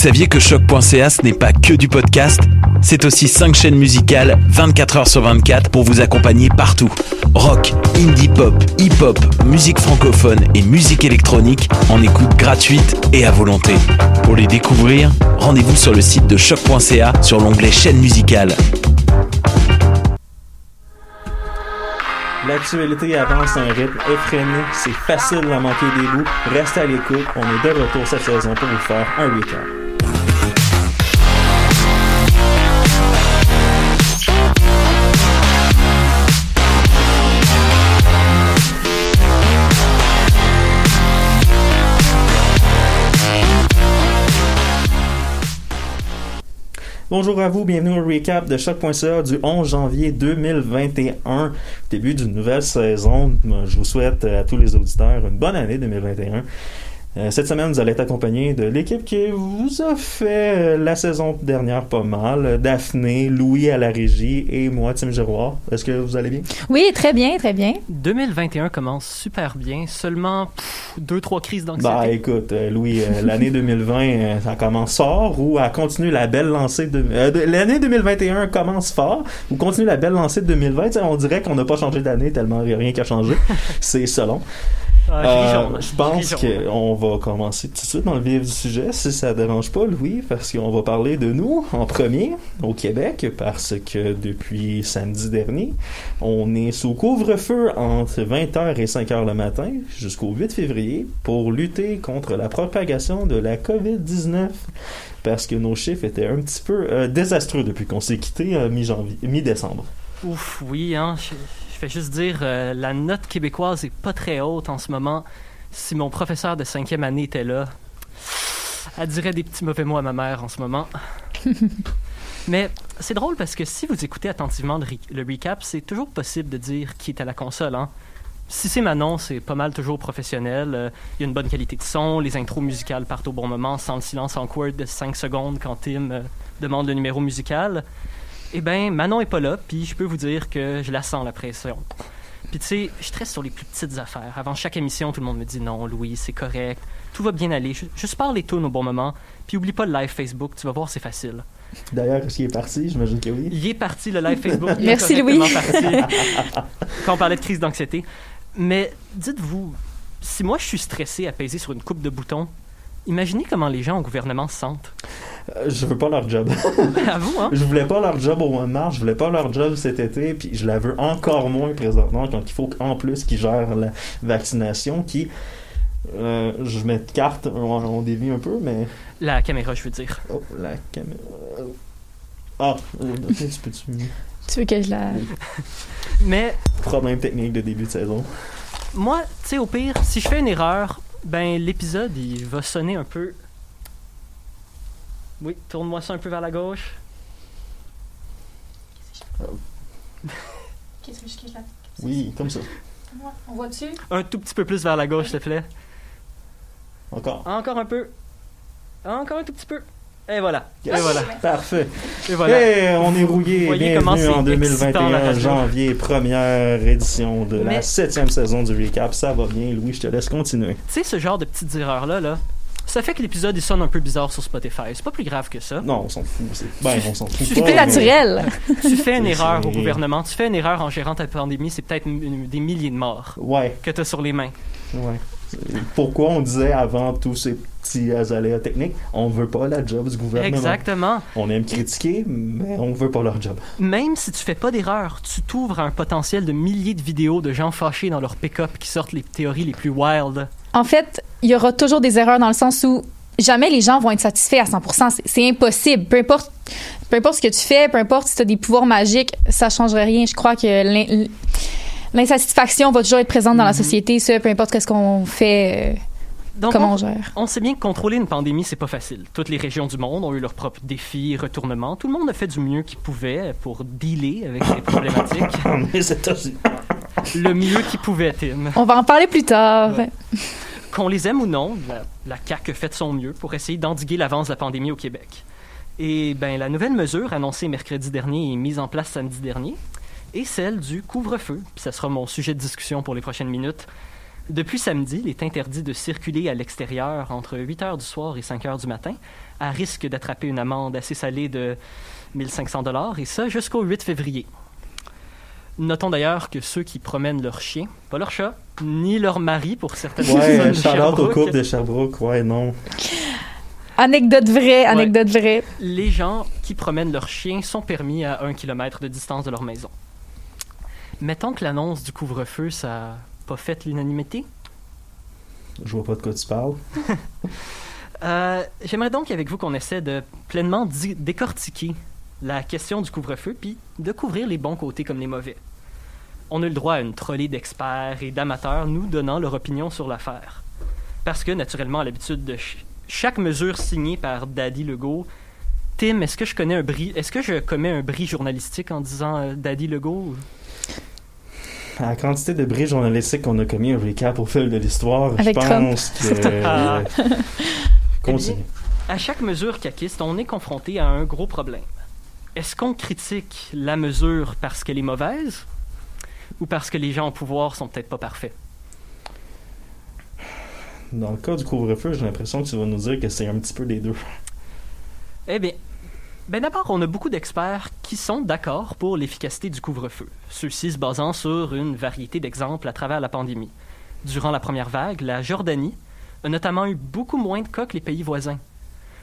saviez que choc.ca ce n'est pas que du podcast C'est aussi 5 chaînes musicales 24 heures sur 24 pour vous accompagner partout. Rock, indie pop, hip-hop, musique francophone et musique électronique en écoute gratuite et à volonté. Pour les découvrir, rendez-vous sur le site de choc.ca sur l'onglet chaîne musicale. L'actualité avance à un rythme effréné, c'est facile d'en manquer des bouts. Restez à l'écoute, on est de retour cette saison pour vous faire un recap. Bonjour à vous, bienvenue au recap de choc.ca du 11 janvier 2021, début d'une nouvelle saison. Je vous souhaite à tous les auditeurs une bonne année 2021. Euh, cette semaine, vous allez être accompagné de l'équipe qui vous a fait euh, la saison dernière pas mal. Daphné, Louis à la régie et moi, Tim Giroir. Est-ce que vous allez bien? Oui, très bien, très bien. 2021 commence super bien. Seulement deux, trois crises d'anxiété. Bah écoute, euh, Louis, l'année 2020, ça commence fort ou elle continue la belle lancée de... l'année 2021 commence fort ou continue la belle lancée de 2020. on dirait qu'on n'a pas changé d'année tellement rien qu'à changer. C'est selon. Euh, je pense qu'on va commencer tout de suite dans le vif du sujet, si ça ne dérange pas, Louis, parce qu'on va parler de nous en premier au Québec, parce que depuis samedi dernier, on est sous couvre-feu entre 20h et 5h le matin jusqu'au 8 février pour lutter contre la propagation de la COVID-19 parce que nos chiffres étaient un petit peu euh, désastreux depuis qu'on s'est quitté euh, mi-janvier, mi-décembre. Ouf, oui, hein. Je vais juste dire, euh, la note québécoise est pas très haute en ce moment. Si mon professeur de cinquième année était là, elle dirait des petits mauvais mots à ma mère en ce moment. Mais c'est drôle parce que si vous écoutez attentivement le, recap, c'est toujours possible de dire qui est à la console. Hein? Si c'est Manon, c'est pas mal toujours professionnel. Euh, il y a une bonne qualité de son, les intros musicales partent au bon moment, sans le silence awkward de 5 secondes quand Tim euh, demande le numéro musical. Eh bien, Manon est pas là, puis je peux vous dire que je la sens, la pression. Puis tu sais, je stresse sur les plus petites affaires. Avant chaque émission, tout le monde me dit non, Louis, c'est correct, tout va bien aller. Juste parle les tunes au bon moment, puis oublie pas le live Facebook, tu vas voir, c'est facile. D'ailleurs, est-ce qu'il est parti? J'imagine que oui. Il est parti, le live Facebook. Merci, Louis. quand on parlait de crise d'anxiété. Mais dites-vous, si moi je suis stressé à peser sur une coupe de boutons, imaginez comment les gens au gouvernement se sentent. Euh, je veux pas leur job. à vous, hein? Je voulais pas leur job au mois de mars, je voulais pas leur job cet été, puis je la veux encore moins présentement quand il faut en plus qu'ils gèrent la vaccination qui. Euh, je mets de carte, on, dévie un peu, mais. La caméra, je veux dire. Oh, la caméra. Ah, tu peux-tu. Tu veux que je la. mais. Problème technique de début de saison. Moi, tu sais, au pire, si je fais une erreur, ben l'épisode, il va sonner un peu oui, tourne-moi ça un peu vers la gauche. Qu'est-ce que je là? Oui, comme ça. On voit dessus? Un tout petit peu plus vers la gauche, s'il te plaît. Encore. Encore un peu. Encore un tout petit peu. Et voilà. Et voilà. Parfait. Et voilà. Et on est rouillé. Voyez Bienvenue en 2021, janvier, première édition de la septième saison du recap. Ça va bien, Louis, je te laisse continuer. Tu sais, ce genre de petites erreurs-là, là, ça fait que l'épisode il sonne un peu bizarre sur Spotify. C'est pas plus grave que ça. Non, on s'en fout. Ben, on s'en fout. C'est plus naturel. tu fais une erreur au gouvernement, tu fais une erreur en gérant ta pandémie, c'est peut-être des milliers de morts ouais. que tu as sur les mains. Ouais. Pourquoi on disait avant tous ces petits aléas techniques, on veut pas la job du gouvernement? Exactement. On aime critiquer, mais on veut pas leur job. Même si tu fais pas d'erreur, tu t'ouvres à un potentiel de milliers de vidéos de gens fâchés dans leur pick-up qui sortent les théories les plus wild. En fait, il y aura toujours des erreurs dans le sens où jamais les gens vont être satisfaits à 100%. C'est impossible. Peu importe, peu importe ce que tu fais, peu importe si tu as des pouvoirs magiques, ça ne changerait rien. Je crois que l'insatisfaction va toujours être présente dans la mm-hmm. société, ça, peu importe ce qu'on fait. Euh, comment on, gère. On sait bien que contrôler une pandémie, c'est pas facile. Toutes les régions du monde ont eu leurs propres défis, retournements. Tout le monde a fait du mieux qu'il pouvait pour dealer avec ces problématiques. le mieux qu'il pouvait, Tim. On va en parler plus tard. Qu'on les aime ou non, la, la CAQ fait de son mieux pour essayer d'endiguer l'avance de la pandémie au Québec. Et ben, la nouvelle mesure annoncée mercredi dernier et mise en place samedi dernier est celle du couvre-feu. Puis ça sera mon sujet de discussion pour les prochaines minutes. Depuis samedi, il est interdit de circuler à l'extérieur entre 8 heures du soir et 5 heures du matin, à risque d'attraper une amende assez salée de 1500 dollars, et ça jusqu'au 8 février. Notons d'ailleurs que ceux qui promènent leur chien, pas leur chat, ni leur mari pour certaines Ouais, personnes Charlotte au couple de Sherbrooke, ouais, non. Anecdote vraie, anecdote vraie. les gens qui promènent leur chien sont permis à un kilomètre de distance de leur maison. Mettons que l'annonce du couvre-feu, ça n'a pas fait l'unanimité. Je vois pas de quoi tu parles. Euh, J'aimerais donc avec vous qu'on essaie de pleinement décortiquer la question du couvre-feu, puis de couvrir les bons côtés comme les mauvais. On a le droit à une trolley d'experts et d'amateurs nous donnant leur opinion sur l'affaire. Parce que, naturellement, à l'habitude de ch- chaque mesure signée par Daddy Legault, Tim, est-ce que je connais un bris, est-ce que je commets un bris journalistique en disant euh, Daddy Legault? À la quantité de bris journalistiques qu'on a commis un recap au fil de l'histoire, je Avec Trump. pense que... Ah. Continue. À chaque mesure caquiste, on est confronté à un gros problème. Est-ce qu'on critique la mesure parce qu'elle est mauvaise ou parce que les gens au pouvoir sont peut-être pas parfaits? Dans le cas du couvre-feu, j'ai l'impression que tu vas nous dire que c'est un petit peu des deux. Eh bien, ben d'abord, on a beaucoup d'experts qui sont d'accord pour l'efficacité du couvre-feu, ceux-ci se basant sur une variété d'exemples à travers la pandémie. Durant la première vague, la Jordanie a notamment eu beaucoup moins de cas que les pays voisins.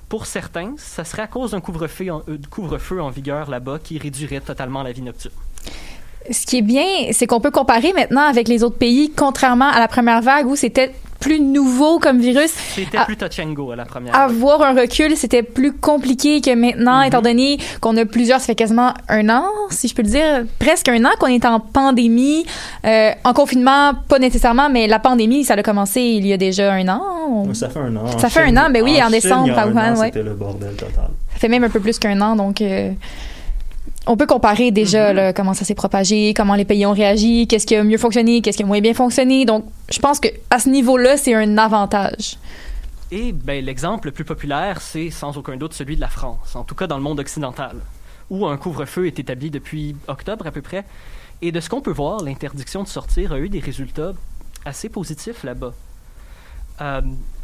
Pour certains, ça serait à cause d'un couvre-feu en, euh, couvre-feu en vigueur là-bas qui réduirait totalement la vie nocturne. Ce qui est bien, c'est qu'on peut comparer maintenant avec les autres pays, contrairement à la première vague où c'était plus nouveau comme virus. C'était Ah. plus touch à la première. Avoir un recul, c'était plus compliqué que maintenant, Mhm. étant donné qu'on a plusieurs, ça fait quasiment un an, si je peux le dire, presque un an qu'on est en pandémie, euh, en confinement, pas nécessairement, mais la pandémie, ça a commencé il y a déjà un an. On- Ça fait un an. En Ça fait un an, ben oui, en Chine, décembre, ouais. C'était le bordel total. Ça fait même un peu plus qu'un an, donc euh, on peut comparer déjà Mhm. là, comment ça s'est propagé, comment les pays ont réagi, qu'est-ce qui a mieux fonctionné, qu'est-ce qui a moins bien fonctionné. Donc, je pense que à ce niveau-là, c'est un avantage. Et ben, l'exemple le plus populaire, c'est sans aucun doute celui de la France, en tout cas dans le monde occidental, où un couvre-feu est établi depuis octobre à peu près. Et de ce qu'on peut voir, l'interdiction de sortir a eu des résultats assez positifs là-bas. Euh,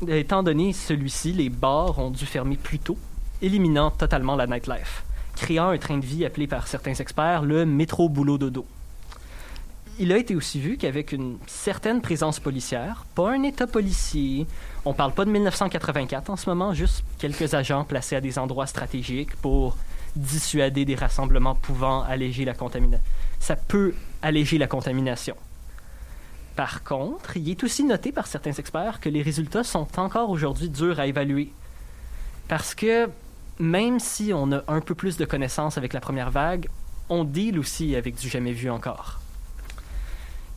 étant donné celui-ci, les bars ont dû fermer plus tôt, éliminant totalement la nightlife, créant un train de vie appelé par certains experts le métro boulot dodo. Il a été aussi vu qu'avec une certaine présence policière, pas un état policier, on parle pas de 1984 en ce moment, juste quelques agents placés à des endroits stratégiques pour dissuader des rassemblements pouvant alléger la contamination. Ça peut alléger la contamination. Par contre, il est aussi noté par certains experts que les résultats sont encore aujourd'hui durs à évaluer. Parce que même si on a un peu plus de connaissances avec la première vague, on deal aussi avec du jamais vu encore.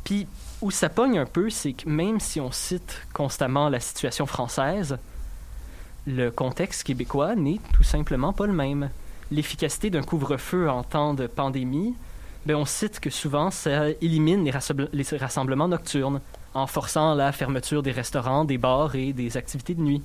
Puis, où ça pogne un peu, c'est que même si on cite constamment la situation française, le contexte québécois n'est tout simplement pas le même. L'efficacité d'un couvre-feu en temps de pandémie, ben on cite que souvent ça élimine les rassemblements nocturnes en forçant la fermeture des restaurants, des bars et des activités de nuit.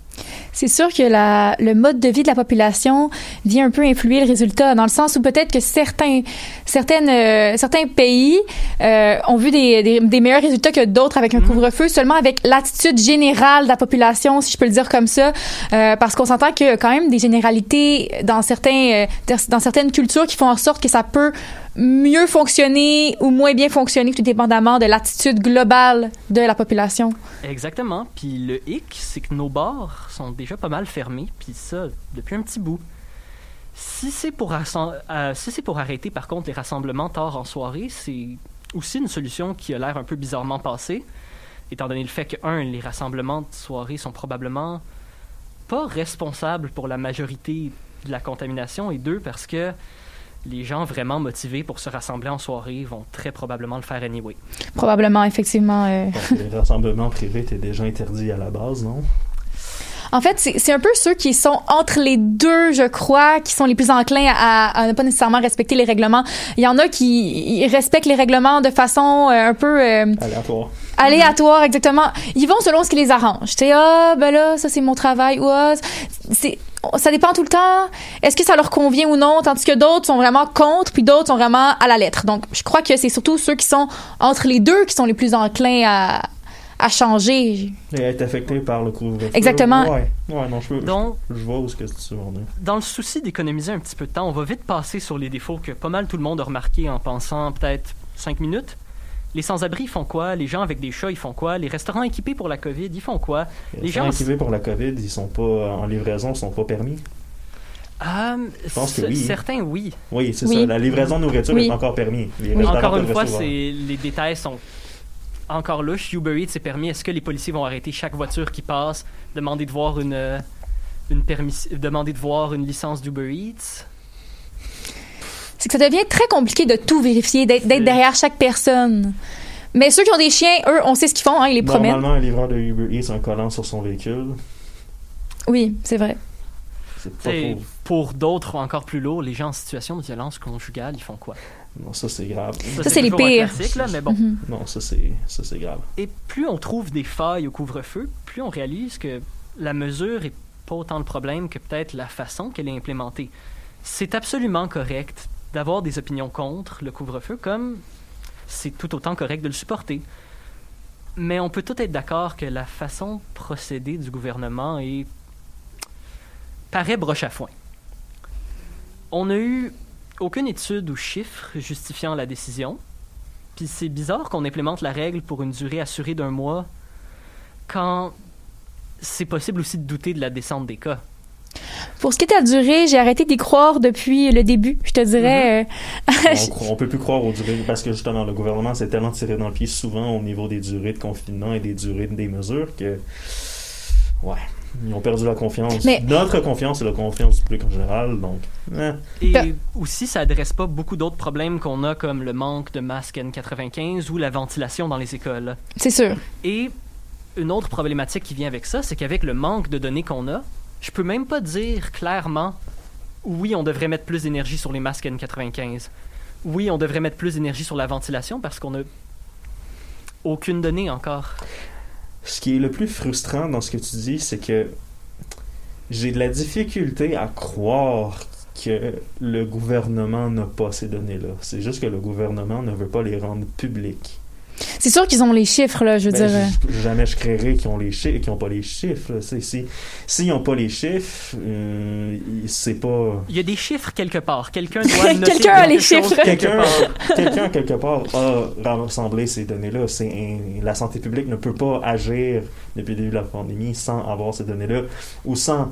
C'est sûr que la, le mode de vie de la population vient un peu influer le résultat, dans le sens où peut-être que certains, certaines, euh, certains pays euh, ont vu des, des, des meilleurs résultats que d'autres avec un Mhm. couvre-feu, seulement avec l'attitude générale de la population, si je peux le dire comme ça, euh, parce qu'on s'entend a quand même des généralités dans certains, dans certaines cultures qui font en sorte que ça peut mieux fonctionner ou moins bien fonctionner, tout dépendamment de l'attitude globale de la population. Exactement. Puis le hic, c'est que nos bars sont déjà pas mal fermés, puis ça depuis un petit bout. Si c'est pour, euh, si pour arrêter par contre les rassemblements tard en soirée, c'est aussi une solution qui a l'air un peu bizarrement passée, étant donné le fait que, un, les rassemblements de soirée sont probablement pas responsables pour la majorité de la contamination, et deux, parce que les gens vraiment motivés pour se rassembler en soirée vont très probablement le faire anyway. Probablement, effectivement. euh, Donc, les rassemblements privés étaient déjà interdits à la base, non? En fait, c'est un peu ceux qui sont entre les deux, je crois, qui sont les plus enclins à, à ne pas nécessairement respecter les règlements. Il y en a qui respectent les règlements de façon euh, un peu euh, Aléatoire. aléatoire, exactement. Ils vont selon ce qui les arrange. Tu sais, ah, ben là, ça c'est mon travail, ou ah, c'est ça dépend tout le temps. Est-ce que ça leur convient ou non? Tandis que d'autres sont vraiment contre, puis d'autres sont vraiment à la lettre. Donc, je crois que c'est surtout ceux qui sont entre les deux qui sont les plus enclins à, à changer. Et être affecté par le couvre-feu. Exactement. Ouais, ouais, non, je, peux, Donc, je, je vois où ce que tu veux dans le souci d'économiser un petit peu de temps, on va vite passer sur les défauts que pas mal tout le monde a remarqué en pensant peut-être 5 minutes. Les sans-abri font quoi? Les gens avec des chats, ils font quoi? Les restaurants équipés pour la COVID, ils font quoi? Les Les gens activés pour la COVID, ils sont pas en livraison, ils sont pas permis? Ah, pense que oui. Certains, oui. Oui, c'est Oui. ça. La livraison de nourriture Oui. est encore permis. Les Oui. restaurants Encore une fois, les détails sont encore louches. Uber Eats, c'est permis. Est-ce que les policiers vont arrêter chaque voiture qui passe, demander de voir une, euh, une permis, demander de voir une licence d'Uber Eats? C'est que ça devient très compliqué de tout vérifier, d'être derrière chaque personne. Mais ceux qui ont des chiens, eux, on sait ce qu'ils font, hein, ils les promènent. Normalement, un livreur de Uber Eats a un collant sur son véhicule. Oui, c'est vrai. C'est pour d'autres encore plus lourds, les gens en situation de violence conjugale, ils font quoi? Non, ça c'est grave. c'est les pires. là, mais bon. Mhm. Non, ça c'est ça c'est grave. Et plus on trouve des failles au couvre-feu, plus on réalise que la mesure est pas autant le problème que peut-être la façon qu'elle est implémentée. C'est absolument correct d'avoir des opinions contre le couvre-feu, comme c'est tout autant correct de le supporter. Mais on peut tout être d'accord que la façon de procéder du gouvernement est paraît broche à foin. On n'a eu aucune étude ou chiffre justifiant la décision. Puis c'est bizarre qu'on implémente la règle pour une durée assurée d'un mois quand c'est possible aussi de douter de la descente des cas. Pour ce qui est à durée, j'ai arrêté d'y croire depuis le début, je te dirais. euh, on, on peut plus croire aux durées parce que justement le gouvernement s'est tellement tiré dans le pied souvent au niveau des durées de confinement et des durées des mesures que ouais ils ont perdu la confiance. Mais- Notre confiance et la confiance du public en général donc. eh. Et Ben- aussi, ça adresse pas beaucoup d'autres problèmes qu'on a, comme le manque de masques N95 ou la ventilation dans les écoles. c'est sûr. Et une autre problématique qui vient avec ça, c'est qu'avec le manque de données qu'on a, je peux même pas dire clairement oui, on devrait mettre plus d'énergie sur les masques N95. Oui, on devrait mettre plus d'énergie sur la ventilation parce qu'on a aucune donnée encore. Ce qui est le plus frustrant dans ce que tu dis, c'est que j'ai de la difficulté à croire que le gouvernement n'a pas ces données-là. C'est juste que le gouvernement ne veut pas les rendre publiques. C'est sûr qu'ils ont les chiffres, là, je veux Ben, dire. je- jamais je créerais qu'ils ont les chiffres, qu'ils ont pas les chiffres. là. C'est- c'est- S'ils n'ont pas les chiffres, euh, c'est pas. Il y a des chiffres quelque part. Quelqu'un doit noter Quelqu'un a les chiffres. Quelqu'un, quelqu'un quelque part a rassemblé ces données-là. C'est la santé publique ne peut pas agir depuis le début de la pandémie sans avoir ces données-là ou sans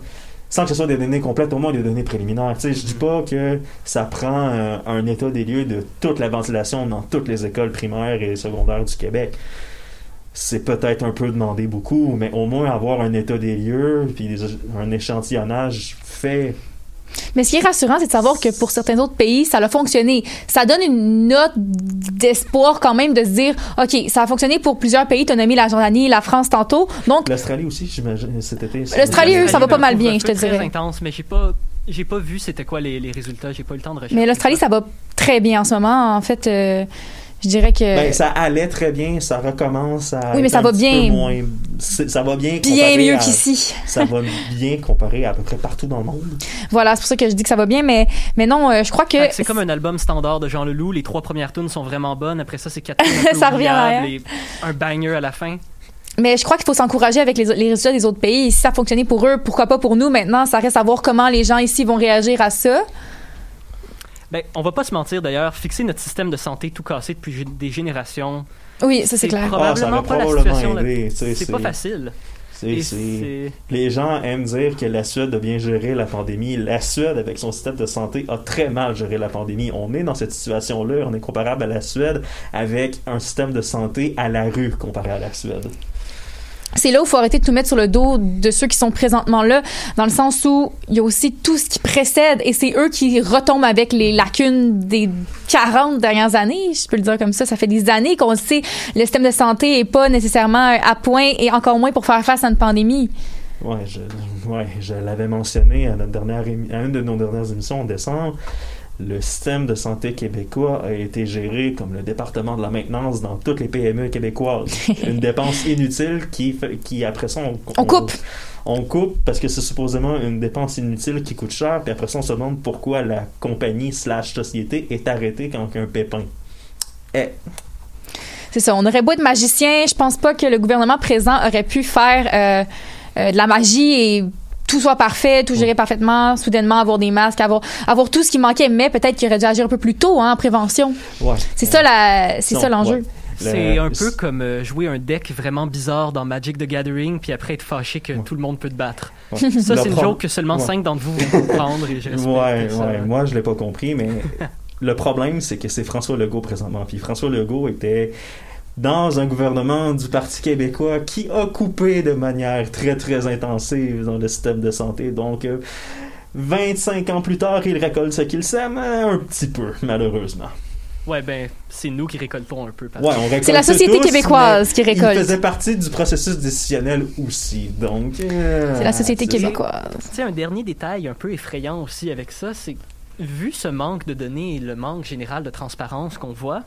sans que ce soit des données complètes, au moins des données préliminaires. Tu sais, je dis pas que ça prend euh, un état des lieux de toute la ventilation dans toutes les écoles primaires et secondaires du Québec. C'est peut-être un peu demandé beaucoup, mais au moins avoir un état des lieux puis des- un échantillonnage fait Mais ce qui est rassurant, c'est de savoir que pour certains autres pays, ça a fonctionné. Ça donne une note d'espoir quand même de se dire, OK, ça a fonctionné pour plusieurs pays. Tu as nommé la Jordanie, la France tantôt. Donc, L'Australie aussi, j'imagine, cet été. L'Australie, eux, ça va pas mal bien, je te Très dirais. intense, mais j'ai pas, j'ai pas vu c'était quoi les, les résultats. J'ai pas eu le temps de rechercher. mais l'Australie, ça va très bien en ce moment. En fait, euh, je dirais que Ben, ça allait très bien, ça recommence à. Oui, mais être ça un va petit bien. peu moins- ça va bien. bien mieux à- qu'ici. Ça va bien comparé à, à peu près partout dans le monde. Voilà, c'est pour ça que je dis que ça va bien. Mais, mais non, euh, je crois que C'est comme un album standard de Jean Leloup. Les trois premières tunes sont vraiment bonnes. Après ça, c'est quatre Ça revient à et un banger à la fin. Mais je crois qu'il faut s'encourager avec les, les résultats des autres pays. Si ça a fonctionné pour eux, pourquoi pas pour nous maintenant? Ça reste à voir comment les gens ici vont réagir à ça. Ben, on va pas se mentir d'ailleurs. Fixer notre système de santé tout cassé depuis des générations, Oui, ça c'est clair. Ah, ça probablement pas la probablement situation. la- C'est c'est- pas facile. C'est- Et c'est- c'est- Les gens aiment dire que la Suède a bien géré la pandémie. La Suède, avec son système de santé, a très mal géré la pandémie. On est dans cette situation-là. On est comparable à la Suède avec un système de santé à la rue comparé à la Suède. C'est là où il faut arrêter de tout mettre sur le dos de ceux qui sont présentement là, dans le sens où il y a aussi tout ce qui précède et c'est eux qui retombent avec les lacunes des 40 dernières années, je peux le dire comme ça. Ça fait des années qu'on le sait, le système de santé est pas nécessairement à point et encore moins pour faire face à une pandémie. Ouais, je, ouais, je l'avais mentionné à, dernière à une de nos dernières émissions en décembre. Le système de santé québécois a été géré comme le département de la maintenance dans toutes les PME québécoises. Une dépense inutile qui, fait- qui après ça, on, On coupe. On, coupe parce que c'est supposément une dépense inutile qui coûte cher. Puis après ça, on se demande pourquoi la compagnie slash société est arrêtée quand il y a un pépin. Eh, C'est ça. On aurait beau être magicien, je pense pas que le gouvernement présent aurait pu faire euh, euh, de la magie et tout soit parfait, tout gérer parfaitement, soudainement avoir des masques, avoir, avoir tout ce qui manquait, mais peut-être qu'il aurait dû agir un peu plus tôt hein, en prévention. Ouais. C'est ça la, c'est Non, ça l'enjeu. ouais. C'est un peu comme euh, jouer un deck vraiment bizarre dans Magic the Gathering, puis après être fâché que tout le monde peut te battre. Ouais. Ça, c'est une joke que seulement Ouais. 5 d'entre vous vont comprendre et je ouais, moi je l'ai pas compris, mais le problème c'est que c'est François Legault présentement. Puis François Legault était dans un gouvernement du Parti québécois qui a coupé de manière très très intensive dans le système de santé. Donc euh, 25 ans plus tard, il récolte ce qu'il sème euh, un petit peu, malheureusement. Ouais, ben, c'est nous qui récoltons un peu. parce Ouais, que- on récolte C'est la société tous, québécoise qui récolte. Il faisait partie du processus décisionnel aussi. Donc euh, C'est la société québécoise. Tu sais, un dernier détail un peu effrayant aussi avec ça, c'est vu ce manque de données et le manque général de transparence qu'on voit,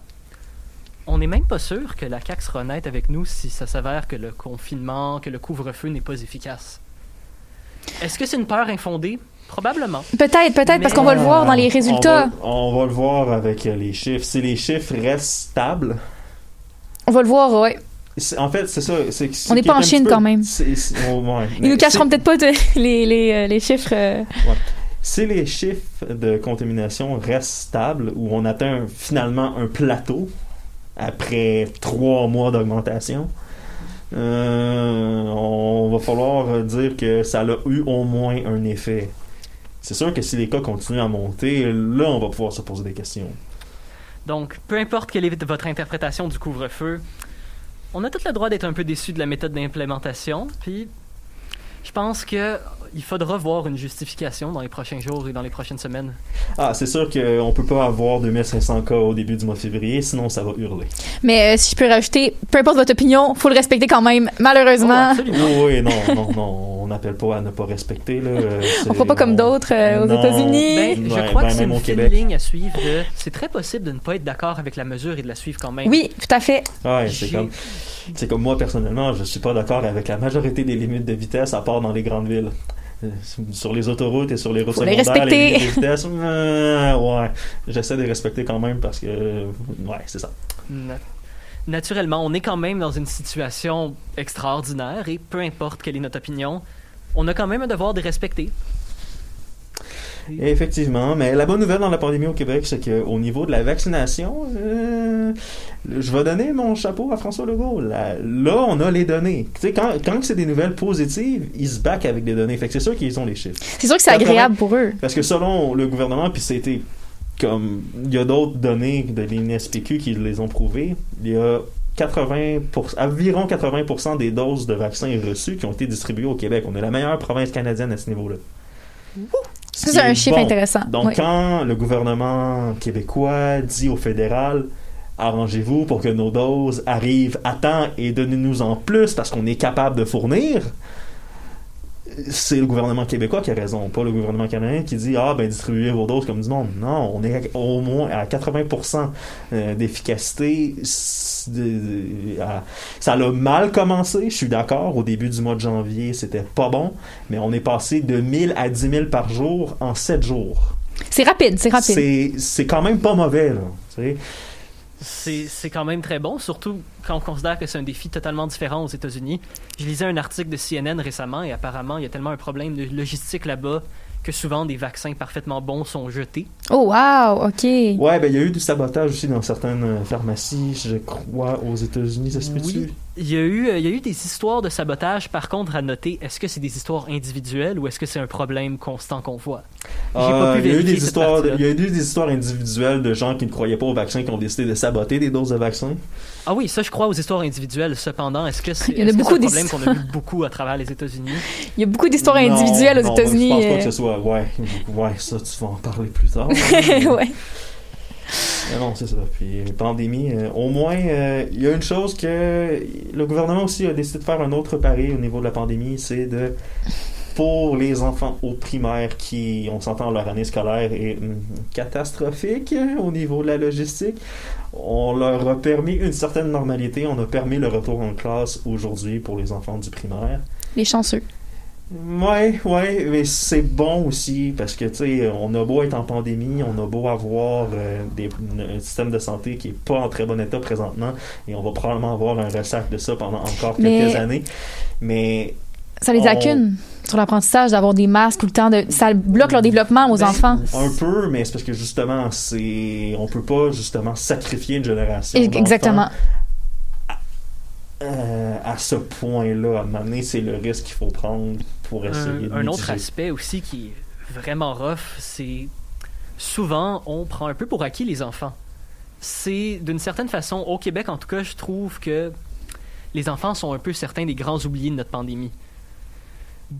on n'est même pas sûr que la CAQ sera honnête avec nous si ça s'avère que le confinement, que le couvre-feu n'est pas efficace. Est-ce que c'est une peur infondée? Probablement. Peut-être, peut-être, parce qu'on va le voir dans les On résultats. va, on va le voir avec euh, les chiffres. Si les chiffres restent stables, On va le voir, ouais. c'est- en fait, c'est ça. c'est- ce On n'est pas en Chine peu- quand même. c'est- c'est- oh, ouais. Ils Mais nous cacheront si- peut-être pas de- les, les, euh, les chiffres. euh, Si les chiffres de contamination restent stables, ou on atteint finalement un plateau après trois mois d'augmentation, euh, on va falloir dire que ça a eu au moins un effet. C'est sûr que si les cas continuent à monter, là, on va pouvoir se poser des questions. Donc, peu importe quelle est votre interprétation du couvre-feu, on a tout le droit d'être un peu déçu de la méthode d'implémentation, puis je pense que il faudra voir une justification dans les prochains jours et dans les prochaines semaines. Ah, c'est sûr qu'on peut pas avoir 2500 cas au début du mois de février, sinon ça va hurler. Mais euh, si je peux rajouter, peu importe votre opinion, faut le respecter quand même. Malheureusement, Oh. Oui, oui, non, non, non, on n'appelle pas à ne pas respecter. Là, euh, on c'est- fera pas comme d'autres euh, aux. États-Unis. Ben, je Ouais, crois ben, que c'est une fine Québec. ligne à suivre. de- C'est très possible de ne pas être d'accord avec la mesure et de la suivre quand même. oui, tout à fait. Ouais, c'est comme, c'est comme moi personnellement, je suis pas d'accord avec la majorité des limites de vitesse à part dans les grandes villes. Sur les autoroutes et sur les routes Faut les secondaires, de vitesse, euh, ouais, j'essaie de les respecter quand même parce que, ouais, c'est ça. Na- Naturellement, on est quand même dans une situation extraordinaire et peu importe quelle est notre opinion, on a quand même un devoir de respecter. Effectivement, mais la bonne nouvelle dans la pandémie au Québec, c'est qu'au niveau de la vaccination, euh, je vais donner mon chapeau à François Legault. Là, là, on a les données. Tu sais, quand, quand c'est des nouvelles positives, ils se backent avec des données. Fait que c'est sûr qu'ils ont les chiffres. C'est sûr que c'est agréable pour eux. Parce que selon le gouvernement, puis c'était comme il y a d'autres données de l'INSPQ qui les ont prouvées, il y a 80 environ 80% des doses de vaccins reçues qui ont été distribuées au Québec. On est la meilleure province canadienne à ce niveau-là. C'est un chiffre bon. intéressant. Donc, Oui. quand le gouvernement québécois dit au fédéral arrangez-vous pour que nos doses arrivent à temps et donnez-nous en plus parce qu'on est capable de fournir, c'est le gouvernement québécois qui a raison, pas le gouvernement canadien qui dit ah ben distribuez vos doses comme du monde. Non, on est au moins à 80% euh, d'efficacité. Ça a mal commencé, je suis d'accord. Au début du mois de janvier, c'était pas bon, mais on est passé de 1000 à 10 000 par jour en 7 jours. C'est rapide, c'est rapide. C'est c'est quand même pas mauvais, là. C'est c'est quand même très bon, surtout quand on considère que c'est un défi totalement différent aux États-Unis. Je lisais un article de CNN récemment et apparemment il y a tellement un problème de logistique là-bas que souvent des vaccins parfaitement bons sont jetés. Oh, wow, OK. Ouais, ben il y a eu du sabotage aussi dans certaines euh, pharmacies, je crois, aux États-Unis, ça se peut-tu? Oui. Il y, a eu, euh, il y a eu des histoires de sabotage, par contre, à noter, est-ce que c'est des histoires individuelles ou est-ce que c'est un problème constant qu'on voit? J'ai pas Euh, pu il y a eu des histoires, il y a eu des histoires individuelles de gens qui ne croyaient pas au vaccin qui ont décidé de saboter des doses de vaccin. Ah oui, ça je crois aux histoires individuelles. Cependant, est-ce que c'est beaucoup c'est un problème qu'on a vu beaucoup à travers les États-Unis? Il y a beaucoup d'histoires individuelles aux États-Unis. Je pense pas euh. que ce soit. Ouais, ouais, ça tu vas en parler plus tard. ouais. Mais non, c'est ça. Puis pandémie, euh, au moins, euh, il y a une chose que le gouvernement aussi a décidé de faire un autre pari au niveau de la pandémie, c'est de pour les enfants au primaire qui, on s'entend, leur année scolaire est hum, catastrophique euh, au niveau de la logistique, on leur a permis une certaine normalité. On a permis le retour en classe aujourd'hui pour les enfants du primaire. Les chanceux. Ouais, ouais, mais c'est bon aussi parce que tu sais, on a beau être en pandémie, on a beau avoir euh, des, un système de santé qui est pas en très bon état présentement, et on va probablement avoir un ressac de ça pendant encore quelques années. Mais Ça les On- accune sur l'apprentissage d'avoir des masques tout le temps. De... Ça bloque leur développement aux Ben, enfants. un peu, mais c'est parce que justement, c'est, on peut pas justement sacrifier une génération. Exactement. euh, à ce point-là, à un moment donné, c'est le risque qu'il faut prendre pour essayer de Un, autre aspect aussi qui est vraiment rough, c'est souvent on prend un peu pour acquis les enfants. C'est d'une certaine façon, au Québec en tout cas, je trouve que les enfants sont un peu certains des grands oubliés de notre pandémie.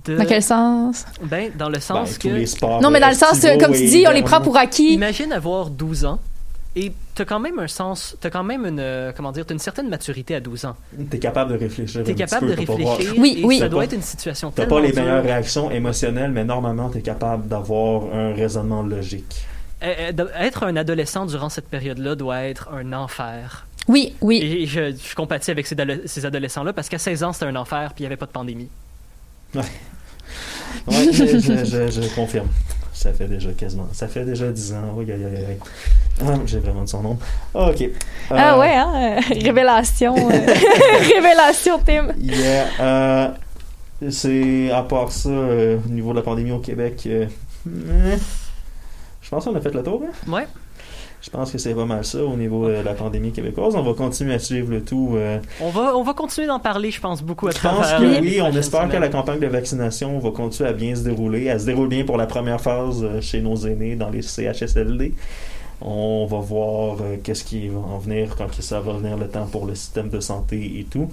De- Dans quel sens? Ben, dans le Ben, sens tous que les sports Non, mais dans le sens, euh, comme tu dis, on les prend pour acquis. Imagine avoir 12 ans et t'as quand même un sens, t'as quand même une, euh, comment dire, t'as une certaine maturité à 12 ans. T'es capable de réfléchir. T'es capable petit de réfléchir Oui, et oui. ça doit pas- être une situation T'as pas les meilleures réactions émotionnelles, mais normalement, t'es capable d'avoir un raisonnement logique. Euh, euh, Être un adolescent durant cette période-là doit être un enfer. Oui, oui. Et je, je compatis avec ces, ado- ces adolescents-là parce qu'à 16 ans, c'était un enfer puis il n'y avait pas de pandémie. Ouais, je, je- je- je confirme. Ça fait déjà quasiment. Ça fait déjà 10 ans. Oui, aïe. Ah, J'ai vraiment dit son nom. Ah, ok. Ah Euh, ouais, hein? Révélation. euh, Révélation, Tim. Yeah, euh, c'est à part ça, euh, au niveau de la pandémie au Québec, euh, eh, je pense qu'on a fait le tour. hein? Ouais. Je pense que c'est pas mal ça au niveau de la pandémie québécoise. On va continuer à suivre le tout. euh, On va, on va continuer d'en parler, je pense, beaucoup à Je pense travers que oui, on espère que la campagne de vaccination va continuer à bien se dérouler. Elle se déroule bien pour la première phase euh, chez nos aînés dans les CHSLD. On va voir euh, qu'est-ce qui va en venir quand ça va venir le temps pour le système de santé et tout.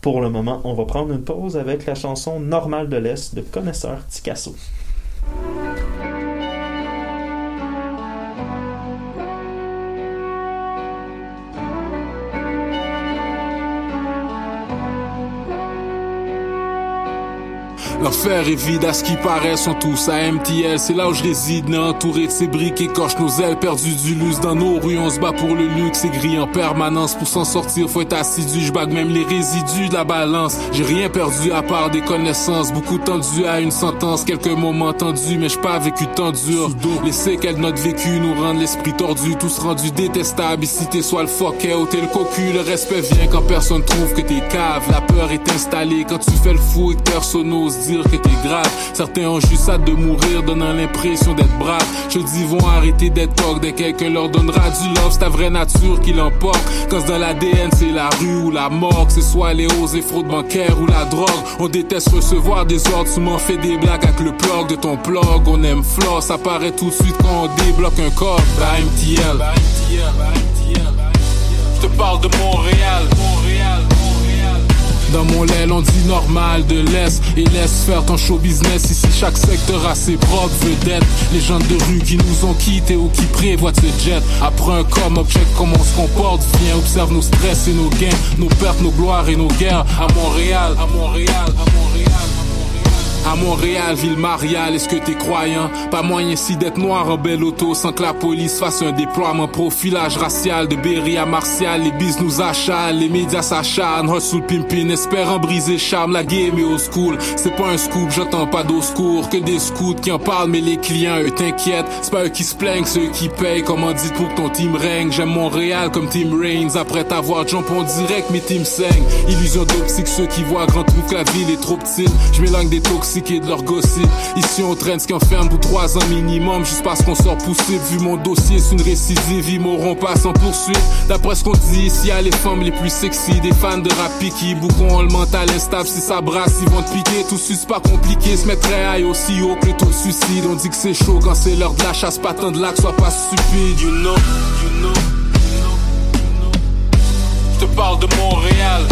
Pour le moment, on va prendre une pause avec la chanson Normale de l'Est de Connaisseur Ticasso. L'enfer est vide à ce qui paraît, sont tous à MTL. C'est là où je réside, né entouré de ces briques écorche nos ailes, perdues du luxe dans nos rues. On se bat pour le luxe et grille en permanence. Pour s'en sortir, faut être assidu. Je bague même les résidus de la balance. J'ai rien perdu à part des connaissances. Beaucoup tendu à une sentence, quelques moments tendus, mais j'ai pas vécu tant dur. Les séquelles de notre vécu nous rendent l'esprit tordu, tous rendus détestables. Ici t'es soit le fucké ou t'es le cocu. Le respect vient quand personne trouve que t'es cave. La peur est installée quand tu fais le fou et que personne n'ose dire que t'es grave. Certains ont juste hâte de mourir, donnant l'impression d'être brave. Je dis, vont arrêter d'être talk dès quelqu'un leur donnera du love. C'est ta vraie nature qui l'emporte. Quand c'est dans l'ADN, c'est la rue ou la mort. Que ce soit les hausses et fraudes bancaires ou la drogue. On déteste recevoir des ordres. Tu m'en fais des blagues avec le plug de ton plug. On aime floss, ça paraît tout de suite quand on débloque un corps. Bah MTL. Je te parle de. Montréal. Dans mon lait, on dit normal de laisse et laisse faire ton show business. Ici, chaque secteur a ses propres vedettes. Les gens de rue qui nous ont quittés ou qui prévoient de se jet. Après un com, check comment on se comporte. Viens, observe nos stress et nos gains, nos pertes, nos gloires et nos guerres. À Montréal, à Montréal. À Montréal, ville mariale, est-ce que t'es croyant? Pas moyen ici d'être noir en belle auto sans que la police fasse un déploiement profilage racial de Berry à Martial. Les bis nous achalent, les médias s'acharnent, hustle pimpin, espérant briser charme, la game est au school. C'est pas un scoop, j'entends pas d'au secours, que des scouts qui en parlent, mais les clients, eux t'inquiètent. C'est pas eux qui se plaignent, c'est eux qui payent. Comment dit pour que ton team règne? J'aime Montréal comme Team Reigns. Après t'avoir jump on direct, mes teams saignent. Illusion d'optique, ceux qui voient grand trouvent que la ville est trop petite. Je des toxiques de leur gossip. Ici on traîne ce qui enferme pour trois ans minimum, juste parce qu'on sort poussé. Vu mon dossier, c'est une récidive, ils m'auront pas sans poursuite. D'après ce qu'on dit, ici a les femmes les plus sexy, des fans de rap qui ont le mental instable. Si ça brasse, ils vont te piquer. Tout c'est pas compliqué, se mettre high aussi haut que le suicide. On dit que c'est chaud quand c'est l'heure de la chasse, pas tant de lac, sois pas stupide. You know, you know, you know, you know. Je te parle de Montréal.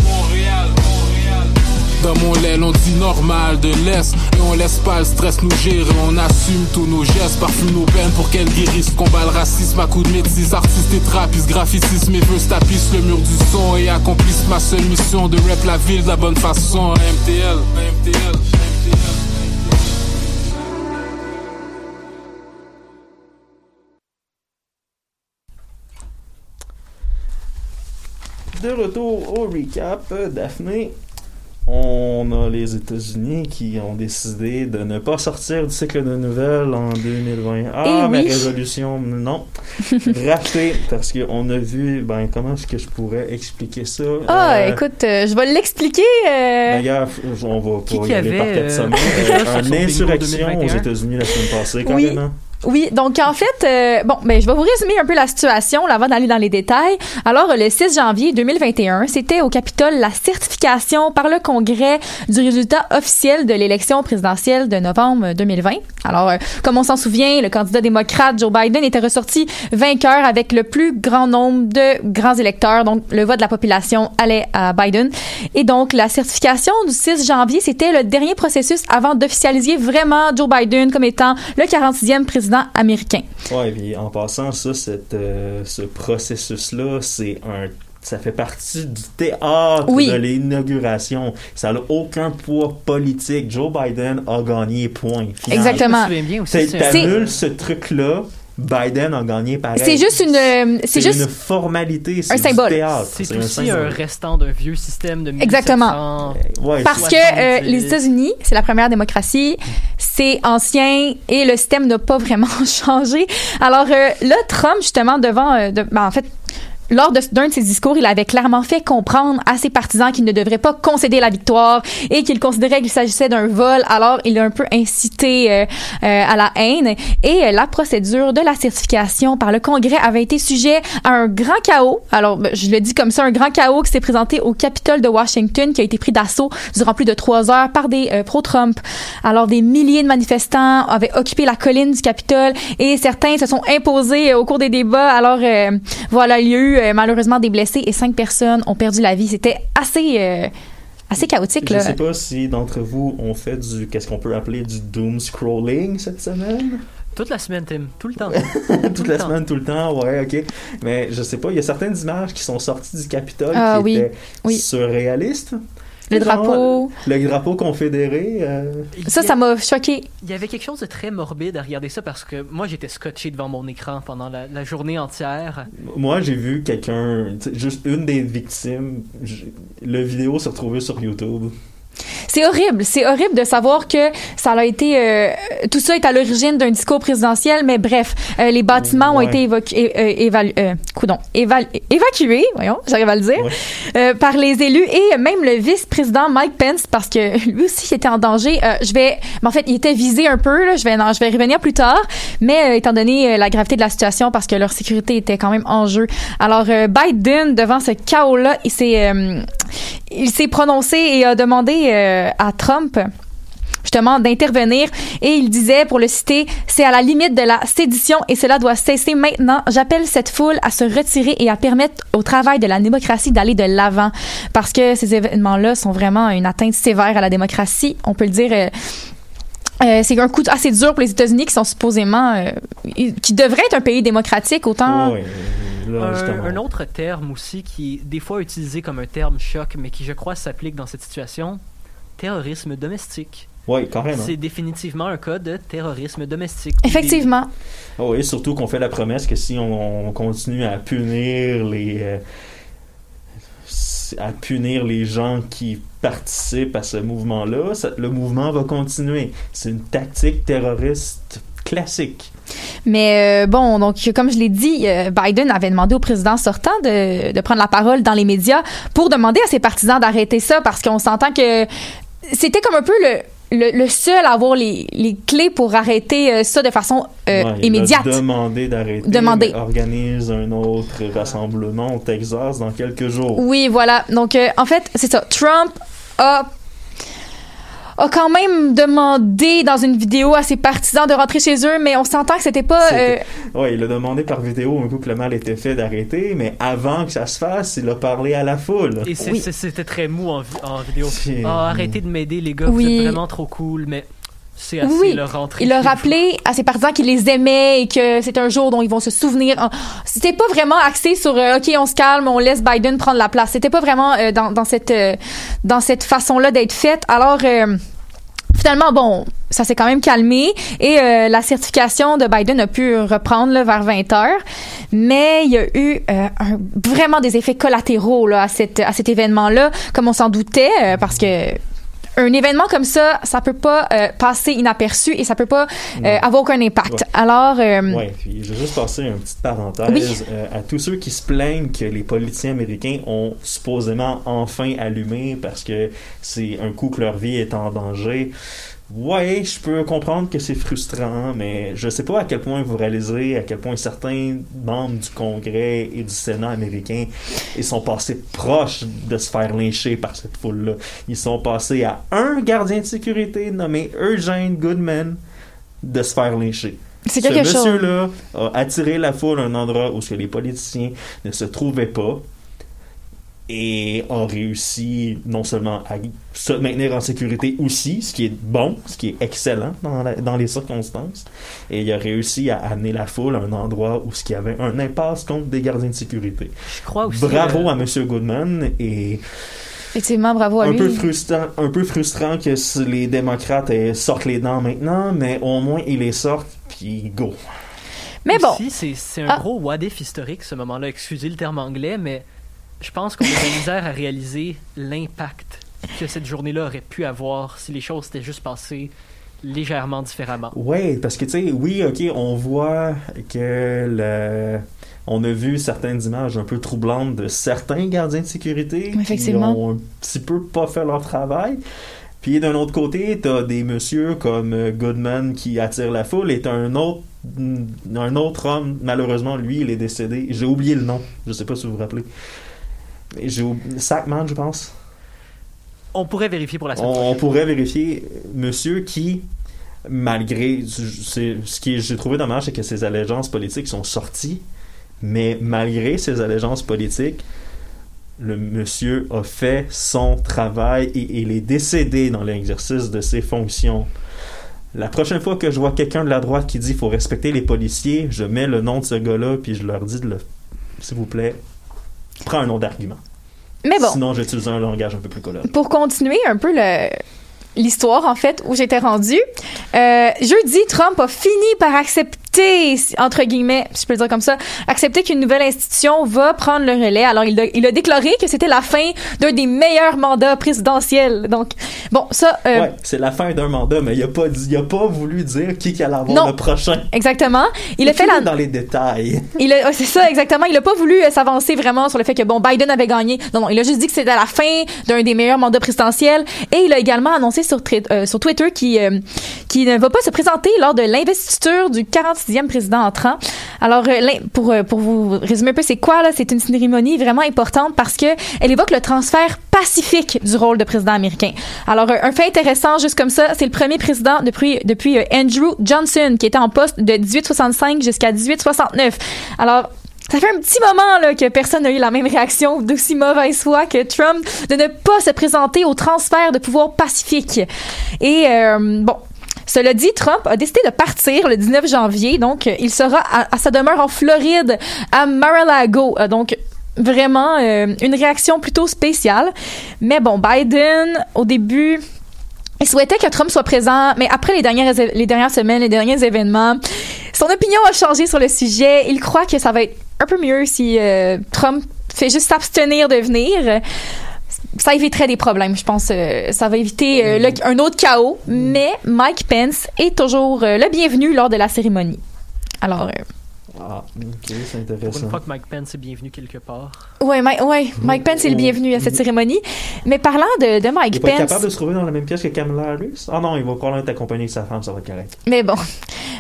Dans mon lait, on dit normal de l'Est. Et on laisse pas le stress nous gérer. On assume tous nos gestes, parfume nos peines Pour qu'elles guérissent, combat le racisme à coups de métis Artistes et trappistes, graffitistes Mes vœux se tapissent le mur du son Et accomplissent ma seule mission De rap la ville de la bonne façon. MTL, MTL, MTL De retour au recap, euh, Daphné, on a les États-Unis qui ont décidé de ne pas sortir du cycle de nouvelles en 2020. Ah, Eh ma oui. résolution, non. Ratée, parce qu'on a vu, ben, comment est-ce que je pourrais expliquer ça? Ah, Euh, écoute, euh, je vais l'expliquer. euh, D'ailleurs, on va pas y aller par avait, quatre euh, semaines. Une insurrection aux 2021? États-Unis la semaine passée, Oui. carrément. Oui, donc en fait, euh, bon, ben, je vais vous résumer un peu la situation avant d'aller dans les détails. Alors, le 6 janvier 2021, c'était au Capitole la certification par le Congrès du résultat officiel de l'élection présidentielle de novembre 2020. Alors, euh, comme on s'en souvient, le candidat démocrate Joe Biden était ressorti vainqueur avec le plus grand nombre de grands électeurs. Donc, le vote de la population allait à Biden. Et donc, la certification du 6 janvier, c'était le dernier processus avant d'officialiser vraiment Joe Biden comme étant le 46e président américain. Ouais, puis en passant, ça, cette, euh, ce processus-là, c'est un. Ça fait partie du théâtre Oui. de l'inauguration. Ça n'a aucun poids politique. Joe Biden a gagné, point. Final. Exactement. C'est- ce truc-là, Biden a gagné pareil. C'est juste une, euh, c'est juste une formalité, c'est un du symbole. C'est aussi un restant d'un vieux système de 1700. Exactement. Ouais, parce que euh, 70. les États-Unis, c'est la première démocratie, c'est ancien et le système n'a pas vraiment changé. Alors euh, là, Trump justement devant, euh, de- ben, en fait. Lors d'un de ses discours, il avait clairement fait comprendre à ses partisans qu'ils ne devraient pas concéder la victoire et qu'il considérait qu'il s'agissait d'un vol. Alors, il a un peu incité euh, euh, à la haine. Et euh, la procédure de la certification par le Congrès avait été sujet à un grand chaos. Alors, ben, je le dis comme ça, un grand chaos qui s'est présenté au Capitole de Washington, qui a été pris d'assaut durant plus de trois heures par des euh, pro-Trump. Alors, des milliers de manifestants avaient occupé la colline du Capitole et certains se sont imposés au cours des débats. Alors, voilà, il y a eu euh, malheureusement des blessés et cinq personnes ont perdu la vie. C'était assez, euh, assez chaotique, Je là. sais pas si d'entre vous ont fait du, qu'est-ce qu'on peut appeler du doom scrolling cette semaine? Toute la semaine, Tim. Tout le temps. Toute la temps. semaine, tout le temps, ouais, ok. Mais je sais pas, il y a certaines images qui sont sorties du Capitole Ah, qui oui. étaient Oui. surréalistes. Le drapeau. Le drapeau confédéré. euh, Ça, ça m'a choqué. Il y avait quelque chose de très morbide à regarder ça parce que moi j'étais scotché devant mon écran pendant la, la journée entière. Moi, j'ai vu quelqu'un, juste une des victimes. Le vidéo s'est retrouvé sur YouTube. C'est horrible. C'est horrible de savoir que ça a été. euh, tout ça est à l'origine d'un discours présidentiel, mais bref, euh, les bâtiments ont été évoqués, euh, coudon, évacués, voyons, j'arrive à le dire, Ouais. euh, par les élus et même le vice-président Mike Pence, parce que lui aussi était en danger. Je vais. mais en fait, il était visé un peu, là, je, vais, non, je vais revenir plus tard, mais étant donné la gravité de la situation, parce que leur sécurité était quand même en jeu. Alors, Biden, devant ce chaos-là, il s'est. il s'est prononcé et a demandé euh, à Trump justement d'intervenir. Et il disait pour le citer c'est à la limite de la sédition et cela doit cesser maintenant. J'appelle cette foule à se retirer et à permettre au travail de la démocratie d'aller de l'avant parce que ces événements là sont vraiment une atteinte sévère à la démocratie. On peut le dire euh, euh, c'est un coup assez dur pour les États-Unis qui sont supposément euh, qui devraient être un pays démocratique autant Un, un autre terme aussi qui est des fois utilisé comme un terme choc, mais qui je crois s'applique dans cette situation, terrorisme domestique. Ouais, carrément. C'est définitivement un cas de terrorisme domestique. effectivement Ah oui, surtout qu'on fait la promesse que si on, on continue à punir les euh, à punir les gens qui participent à ce mouvement-là, le mouvement va continuer. C'est une tactique terroriste classique. Mais euh, bon, donc comme je l'ai dit, euh, Biden avait demandé au président sortant de, de prendre la parole dans les médias pour demander à ses partisans d'arrêter ça parce qu'on s'entend que c'était comme un peu le, le, le seul à avoir les, les clés pour arrêter euh, ça de façon euh, Ouais, immédiate. a demandé d'arrêter. Demandé. mais Organise un autre rassemblement au Texas dans quelques jours. Oui, voilà. Donc euh, en fait, c'est ça. Trump a a quand même demandé dans une vidéo à ses partisans de rentrer chez eux, mais on s'entend que c'était pas. euh, Ouais, il a demandé par vidéo un coup que le mal était fait d'arrêter, mais avant que ça se fasse, il a parlé à la foule. Et Oui. c'était très mou en, en vidéo. Ah, arrêtez de m'aider, les gars. Oui. Vous êtes vraiment trop cool, mais c'est assez Oui. le rentrer. Il vous. rappelé à ses partisans qu'il les aimait et que c'est un jour dont ils vont se souvenir. En- C'était pas vraiment axé sur euh, OK, on se calme, on laisse Biden prendre la place. C'était pas vraiment euh, dans, dans cette euh, dans cette façon-là d'être faite. Alors finalement bon, ça s'est quand même calmé et euh, la certification de Biden a pu reprendre là, vers 20 heures. Mais il y a eu euh, un- vraiment des effets collatéraux là, à, cette, à cet événement-là, comme on s'en doutait, euh, parce que un événement comme ça, ça peut pas euh, passer inaperçu et ça peut pas euh, avoir aucun impact. Ouais. Alors, euh, Ouais, puis je vais juste passer une petite parenthèse Oui. euh, à tous ceux qui se plaignent que les politiciens américains ont supposément enfin allumé parce que c'est un coup que leur vie est en danger. Ouais, je peux comprendre que c'est frustrant, mais je sais pas à quel point vous réalisez à quel point certains membres du Congrès et du Sénat américain ils sont passés proches de se faire lyncher par cette foule-là. Ils sont passés à un gardien de sécurité nommé Eugene Goodman de se faire lyncher. c'est Ce quelque chose. monsieur-là a attiré la foule à un endroit où ce les politiciens ne se trouvaient pas et a réussi non seulement à se maintenir en sécurité aussi, ce qui est bon, ce qui est excellent dans, la- dans les circonstances, et il a réussi à amener la foule à un endroit où ce qu'il y avait un impasse contre des gardiens de sécurité. Je crois aussi. Bravo euh, à Monsieur Goodman et Effectivement, bravo à un lui. peu frustrant, un peu frustrant que les démocrates eh, sortent les dents maintenant, mais au moins ils les sortent puis go. Mais bon, Aussi, c'est, c'est un Ah. gros what if historique, ce moment-là. Excusez le terme anglais, mais je pense qu'on a de la misère à réaliser l'impact que cette journée-là aurait pu avoir si les choses s'étaient juste passées légèrement différemment. Ouais, parce que tu sais, oui, ok, on voit que le... on a vu certaines images un peu troublantes de certains gardiens de sécurité Effectivement. qui ont un petit peu pas fait leur travail. Puis d'un autre côté, t'as des messieurs comme euh, Goodman qui attirent la foule et t'as un autre un autre homme, malheureusement, lui, il est décédé. J'ai oublié le nom. Je sais pas si vous vous rappelez. J'ai Sackman, je pense. On pourrait vérifier pour la semaine On, pourrait vérifier monsieur qui, malgré ce qui j'ai trouvé dommage, c'est que ses allégeances politiques sont sorties, mais malgré ses allégeances politiques, le monsieur a fait son travail et il est décédé dans l'exercice de ses fonctions. La prochaine fois que je vois quelqu'un de la droite qui dit faut respecter les policiers, je mets le nom de ce gars-là puis je leur dis de le s'il vous plaît, prends un nom d'argument. mais bon. Sinon, j'utilise un langage un peu plus coloré. pour continuer un peu le l'histoire en fait où j'étais rendue euh, jeudi Trump a fini par accepter entre guillemets si je peux le dire comme ça accepter qu'une nouvelle institution va prendre le relais alors il a, il a déclaré que c'était la fin d'un des meilleurs mandats présidentiels donc bon ça euh, Ouais, c'est la fin d'un mandat, mais il a pas dit, il a pas voulu dire qui qui allait avoir Non. le prochain. exactement il a fait la dans les détails. Il a, c'est ça, exactement. Il a pas voulu euh, s'avancer vraiment sur le fait que, bon, Biden avait gagné. Non, non, il a juste dit que c'était la fin d'un des meilleurs mandats présidentiels. Et il a également annoncé sur, euh, sur Twitter qu'il euh, qu'il ne va pas se présenter lors de l'investiture du 46e président entrant. Alors, euh, pour, euh, pour vous résumer un peu, c'est quoi, là? C'est une cérémonie vraiment importante parce que elle évoque le transfert pacifique du rôle de président américain. Alors, euh, un fait intéressant, juste comme ça, c'est le premier président depuis, depuis Andrew Johnson, qui était en poste de 1865 jusqu'à 1869. Alors, ça fait un petit moment là, que personne n'a eu la même réaction d'aussi mauvaise foi que Trump de ne pas se présenter au transfert de pouvoir pacifique. Et bon. Cela dit, Trump a décidé de partir le 19 janvier, donc euh, il sera à, sa demeure en Floride, à Mar-a-Lago. Euh, donc vraiment euh, une réaction plutôt spéciale. Mais bon, Biden, au début, il souhaitait que Trump soit présent, mais après les dernières, les dernières semaines, les derniers événements, son opinion a changé sur le sujet. Il croit que ça va être un peu mieux si Trump fait juste s'abstenir de venir. Ça éviterait des problèmes, je pense. euh, ça va éviter euh, le- un autre chaos. Mais Mike Pence est toujours euh, le bienvenu lors de la cérémonie. Alors, euh, Ah, ok, c'est Pour intéressant. une fois que Mike Pence est bienvenu quelque part. ouais, Mike, ouais, Mike Pence est le bienvenu à cette cérémonie. Mais parlant de, de Il Mike est pas Pence, capable de se trouver dans la même pièce que Kamala Harris? Ah non, il va probablement être accompagné avec sa femme, ça va être correct. Mais bon,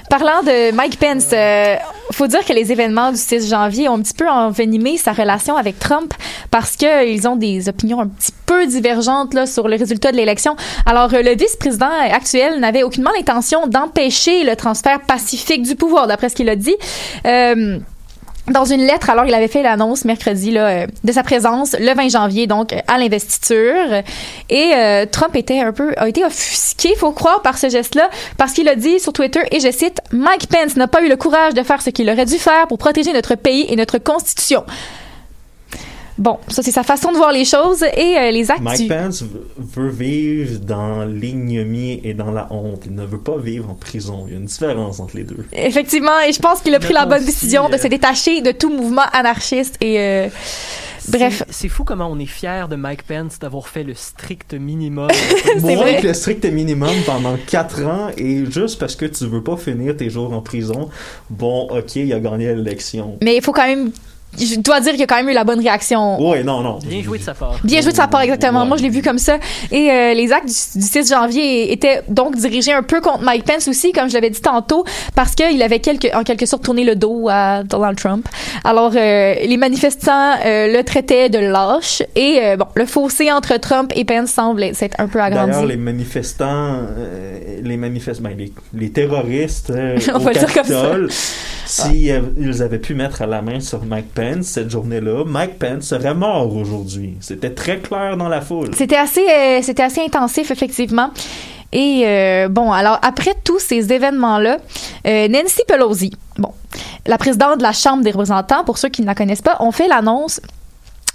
parlant de Mike Pence, euh, faut dire que les événements du 6 janvier ont un petit peu envenimé sa relation avec Trump parce que ils ont des opinions un petit peu divergentes là sur le résultat de l'élection. Alors euh, le vice-président actuel n'avait aucunement l'intention d'empêcher le transfert pacifique du pouvoir, d'après ce qu'il a dit. Euh, dans une lettre, alors il avait fait l'annonce mercredi là, euh, de sa présence le 20 janvier, donc à l'investiture. Et euh, Trump était un peu a été offusqué, faut croire, par ce geste-là, parce qu'il a dit sur Twitter, et je cite, Mike Pence n'a pas eu le courage de faire ce qu'il aurait dû faire pour protéger notre pays et notre constitution. Bon, ça c'est sa façon de voir les choses et euh, les actes. Mike Pence veut vivre dans l'ignominie et dans la honte. Il ne veut pas vivre en prison. Il y a une différence entre les deux. Effectivement, et je pense qu'il a pris la bonne aussi, décision de euh, se détacher de tout mouvement anarchiste et euh, bref. C'est- fou comment on est fier de Mike Pence d'avoir fait le strict minimum. Moins vrai. que le strict minimum pendant 4 ans et juste parce que tu veux pas finir tes jours en prison, bon, ok, il a gagné l'élection. Mais il faut quand même je dois dire qu'il y a quand même eu la bonne réaction. Ouais, non, non. Bien joué de sa part. Bien joué de sa part, exactement. Ouais. Moi, je l'ai vu comme ça. Et euh, les actes du, du 6 janvier étaient donc dirigés un peu contre Mike Pence aussi, comme je l'avais dit tantôt, parce qu'il avait quelque, en quelque sorte tourné le dos à Donald Trump. Alors, euh, les manifestants euh, le traitaient de lâche. Et euh, bon, le fossé entre Trump et Pence semble s'être un peu agrandi. D'ailleurs, les manifestants, euh, les manifestants, ben, les, les terroristes euh, On au va le dire comme ça. Si ils avaient pu mettre la main sur Mike Pence cette journée-là, Mike Pence serait mort aujourd'hui. C'était très clair dans la foule. C'était assez, euh, c'était assez intensif, effectivement. Et euh, bon, alors après tous ces événements-là, euh, Nancy Pelosi, bon, la présidente de la Chambre des représentants, pour ceux qui ne la connaissent pas, ont fait l'annonce,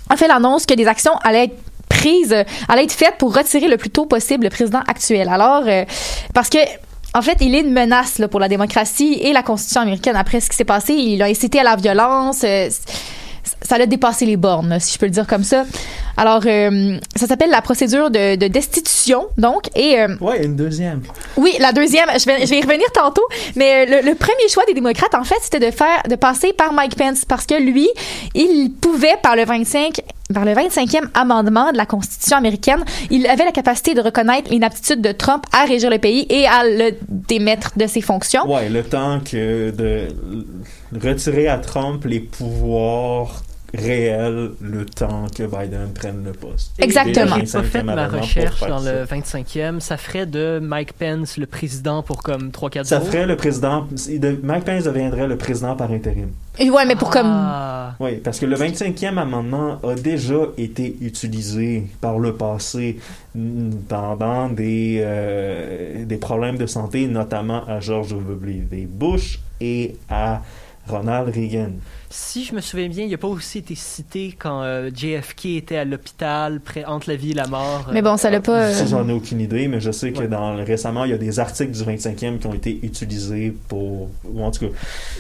a fait l'annonce que des actions allaient être prises, allaient être faites pour retirer le plus tôt possible le président actuel. Alors, parce que en fait, il est une menace là, pour la démocratie et la Constitution américaine. Après ce qui s'est passé, il a incité à la violence. euh, ça a dépassé les bornes, si je peux le dire comme ça. Alors, euh, ça s'appelle la procédure de, de destitution, donc. Et euh, Ouais, une deuxième. oui, la deuxième, je vais, je vais y revenir tantôt, mais euh, le, le premier choix des démocrates, en fait, c'était de faire, de passer par Mike Pence parce que lui, il pouvait, par le 25, par le 25e amendement de la Constitution américaine, il avait la capacité de reconnaître l'inaptitude de Trump à régir le pays et à le démettre de ses fonctions. Ouais, le temps que de retirer à Trump les pouvoirs réels, le temps que Biden prenne le poste. Exactement. J'ai pas fait 25e ma recherche dans ça. le 25e. Ça ferait de Mike Pence le président pour comme 3-4 Ça jours. ferait le président. de- Mike Pence deviendrait le président par intérim. Et ouais, mais pour comme. Ah. Oui, parce que le 25e amendement a déjà été utilisé par le passé mm, pendant des, euh, des problèmes de santé, notamment à George W. Bush et à Ronald Reagan. Si je me souviens bien, il n'a pas aussi été cité quand euh, JFK était à l'hôpital, près entre la vie et la mort. Mais bon, ça l'a pas. Ça, euh, j'en ai aucune idée, mais je sais que Ouais. dans récemment, il y a des articles du 25e qui ont été utilisés pour, ou en tout cas,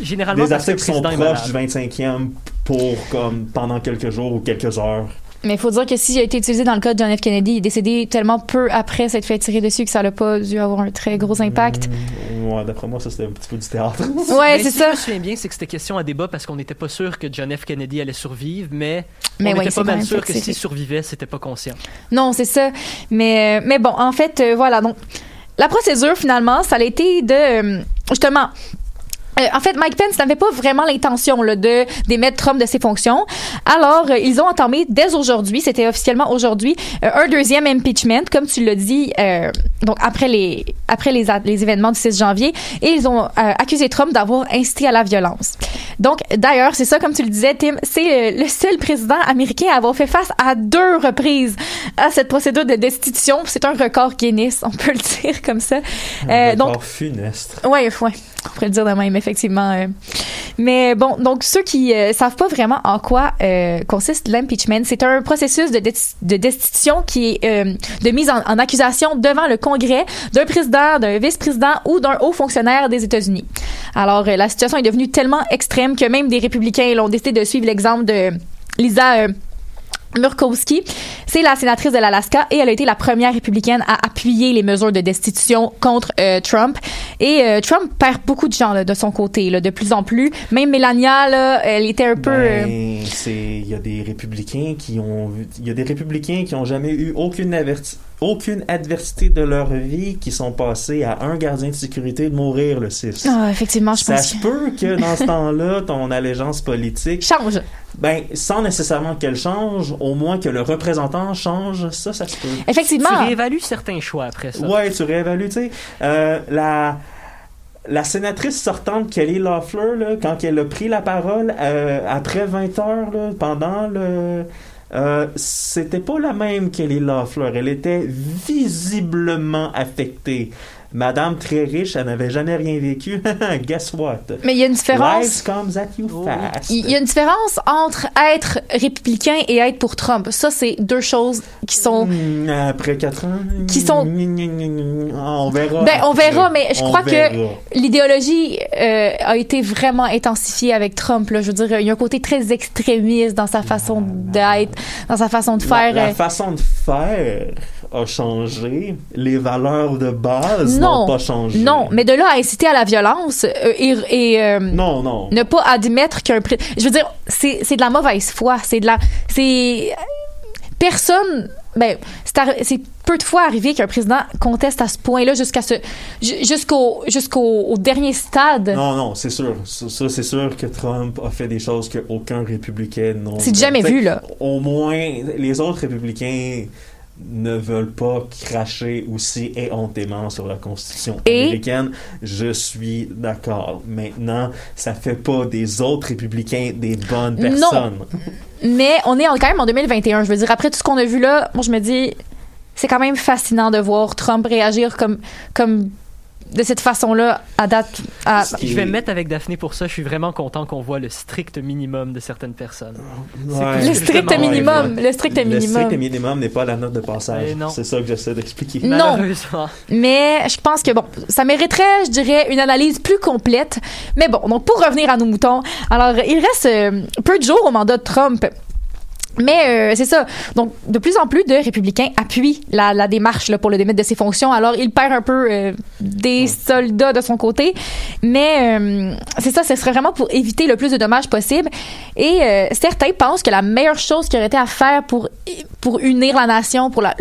Généralement, des articles qui sont proches du 25e pour comme pendant quelques jours ou quelques heures. Mais il faut dire que s'il a été utilisé dans le cas de John F. Kennedy, il est décédé tellement peu après s'être fait tirer dessus que ça n'a pas dû avoir un très gros impact. Mm, ouais, d'après moi, ça c'était un petit peu du théâtre. Ouais, Mais c'est si ça. Je me souviens bien, c'est que c'était question à débat parce qu'on n'était pas sûr que John F. Kennedy allait survivre, mais, Mais on ouais, était c'est pas mal même sûr que que s'il survivait, c'était pas conscient. Non, c'est ça. Mais, euh, mais bon, en fait, euh, voilà. Donc, la procédure, finalement, ça a été de. euh, justement. Euh, en fait, Mike Pence n'avait pas vraiment l'intention de démettre Trump de ses fonctions. Alors, euh, ils ont entamé dès aujourd'hui, c'était officiellement aujourd'hui, euh, un deuxième impeachment, comme tu l'as dit, euh, donc après les après les, événements du 6 janvier, et ils ont accusé Trump d'avoir incité à la violence. Donc, d'ailleurs, c'est ça, comme tu le disais, Tim, c'est le seul président américain à avoir fait face à deux reprises à cette procédure de destitution. C'est un record Guinness, on peut le dire comme ça. Un donc, record funeste. Ouais, ouais, on pourrait le dire de même, effectivement. euh. Mais bon, donc ceux qui euh, savent pas vraiment en quoi euh, consiste l'impeachment, c'est un processus de, desti- de destitution qui est de mise en, en accusation devant le Congrès d'un président, d'un vice-président ou d'un haut fonctionnaire des États-Unis. Alors, la situation est devenue tellement extrême que même des républicains l'ont décidé de suivre l'exemple de Lisa Murkowski, c'est la sénatrice de l'Alaska et elle a été la première républicaine à appuyer les mesures de destitution contre euh, Trump. Et euh, Trump perd beaucoup de gens là, de son côté, là, de plus en plus. Même Melania, là, elle était un peu... euh, Ben, c'est il y a des républicains qui ont il y a des républicains qui ont jamais eu aucune averti- aucune adversité de leur vie qui sont passés à un gardien de sécurité de mourir le 6. Ah, effectivement, je Ça pense se que... peut que dans ce temps-là, ton allégeance politique, Change. ben, sans nécessairement qu'elle change, au moins que le représentant change, ça, ça se peut. Effectivement. Tu réévalues certains choix après ça. Ouais, tu réévalues, tu sais. Euh, la, la sénatrice sortante Kelly Loeffler, là, quand elle a pris la parole euh, après 20 heures, là, pendant le. Euh, c'était pas la même Kelly Loeffler. Elle était visiblement affectée. Madame très riche, elle n'avait jamais rien vécu. Guess what? Mais il y a une différence. Life comes at you fast. Il y a une différence entre être républicain et être pour Trump. Ça, c'est deux choses qui sont. Hmm, Après quatre ans. Qui sont- Ah, On verra. Ben, on verra, mais je crois que l'idéologie euh, a été vraiment intensifiée avec Trump. Là. Je veux dire, il y a un côté très extrémiste dans sa façon d'être, dans sa façon de faire. la façon de faire a changé. Les valeurs de base non, n'ont pas changé. non, mais de là à inciter à la violence euh, et, et, euh, Non, non. ne pas admettre qu'un je veux dire c'est de la mauvaise foi c'est de la c'est personne ben c'est peu de fois arrivé qu'un président conteste à ce point-là jusqu'à ce ju- jusqu'au jusqu'au au dernier stade Non, non, c'est sûr. Ça, c'est sûr que Trump a fait des choses qu'aucun républicain n'a. C'est jamais vu, là. Au moins, les autres républicains ne veulent pas cracher aussi éhontément sur la Constitution Et- américaine. Je suis d'accord. Maintenant, ça fait pas des autres républicains des bonnes Non. personnes. mais on est en- quand même en 2021 je veux dire après tout ce qu'on a vu là moi je me dis c'est quand même fascinant de voir Trump réagir comme comme de cette façon-là à date à- Ce qui Je vais me mettre avec Daphné pour ça. Je suis vraiment content qu'on voit le strict minimum de certaines personnes. Ouais. le strict justement, minimum ouais. le strict Le minimum strict minimum n'est pas la note de passage. C'est ça que j'essaie d'expliquer. Non. Mais je pense que bon, ça mériterait, je dirais, une analyse plus complète. Mais bon, donc pour revenir à nos moutons, alors il reste euh, peu de jours au mandat de Trump. Mais euh, c'est ça. Donc, de plus en plus de républicains appuient la, la démarche là, pour le démettre de ses fonctions. Alors, il perd un peu euh, des soldats de son côté. Mais euh, c'est ça, ce serait vraiment pour éviter le plus de dommages possible. Et euh, certains pensent que la meilleure chose qui aurait été à faire pour, pour unir la nation, pour la,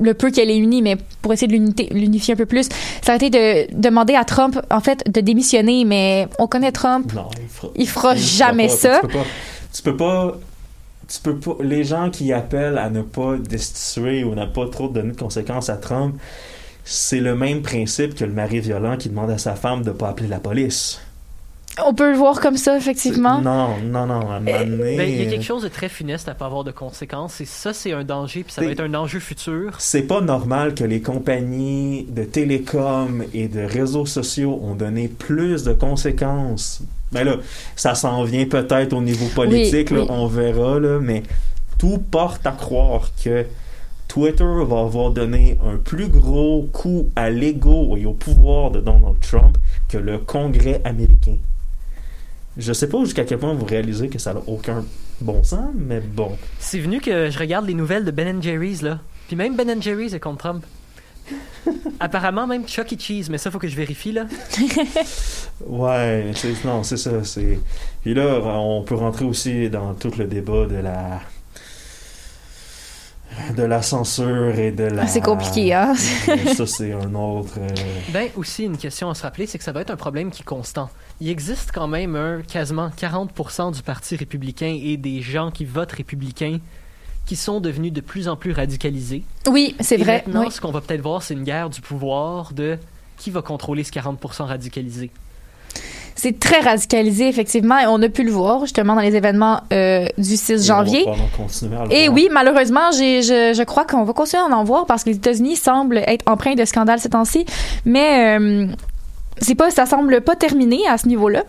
le peu qu'elle est unie, mais pour essayer de l'unifier un peu plus, ça aurait été de demander à Trump, en fait, de démissionner. Mais on connaît Trump. Non, il fera, Il fera il jamais pas. ça. Tu peux pas. Tu peux pas. Les gens qui appellent à ne pas destituer ou n'a pas trop donner de conséquences à Trump, c'est le même principe que le mari violent qui demande à sa femme de pas appeler la police. On peut le voir comme ça, effectivement. Non, non, non. À donné, Ben, il y a quelque chose de très funeste à pas avoir de conséquences. Et ça, c'est un danger. Puis ça va être un enjeu futur. C'est pas normal que les compagnies de télécom et de réseaux sociaux ont donné plus de conséquences. Ben là, ça s'en vient peut-être au niveau politique, Oui, là, oui. on verra, là, mais tout porte à croire que Twitter va avoir donné un plus gros coup à l'ego et au pouvoir de Donald Trump que le Congrès américain. Je sais pas jusqu'à quel point vous réalisez que ça n'a aucun bon sens, mais bon. C'est venu que je regarde les nouvelles de Ben Jerry's, là. Puis même Ben Jerry's est contre Trump. Apparemment, même Chuck E. Cheese, mais ça, faut que je vérifie, là. Ouais, c'est- non, c'est ça. C'est... Puis là, on peut rentrer aussi dans tout le débat de la de la censure et de la... Ah, c'est compliqué, hein? ça, c'est un autre... euh, Ben, aussi, une question à se rappeler, c'est que ça va être un problème qui est constant. Il existe quand même un quasiment 40% du Parti républicain et des gens qui votent républicains qui sont devenus de plus en plus radicalisés. Oui, c'est Et vrai. Maintenant, oui. ce qu'on va peut-être voir, c'est une guerre du pouvoir de qui va contrôler ce 40% radicalisé. C'est très radicalisé, effectivement, et on a pu le voir justement dans les événements euh, du 6 janvier. Et on va probablement continuer à le Et voir. oui, malheureusement, j'ai, je, je crois qu'on va continuer à en voir parce que les États-Unis semblent être empreints de scandales ces temps-ci, mais euh, c'est pas, ça semble pas terminé à ce niveau-là.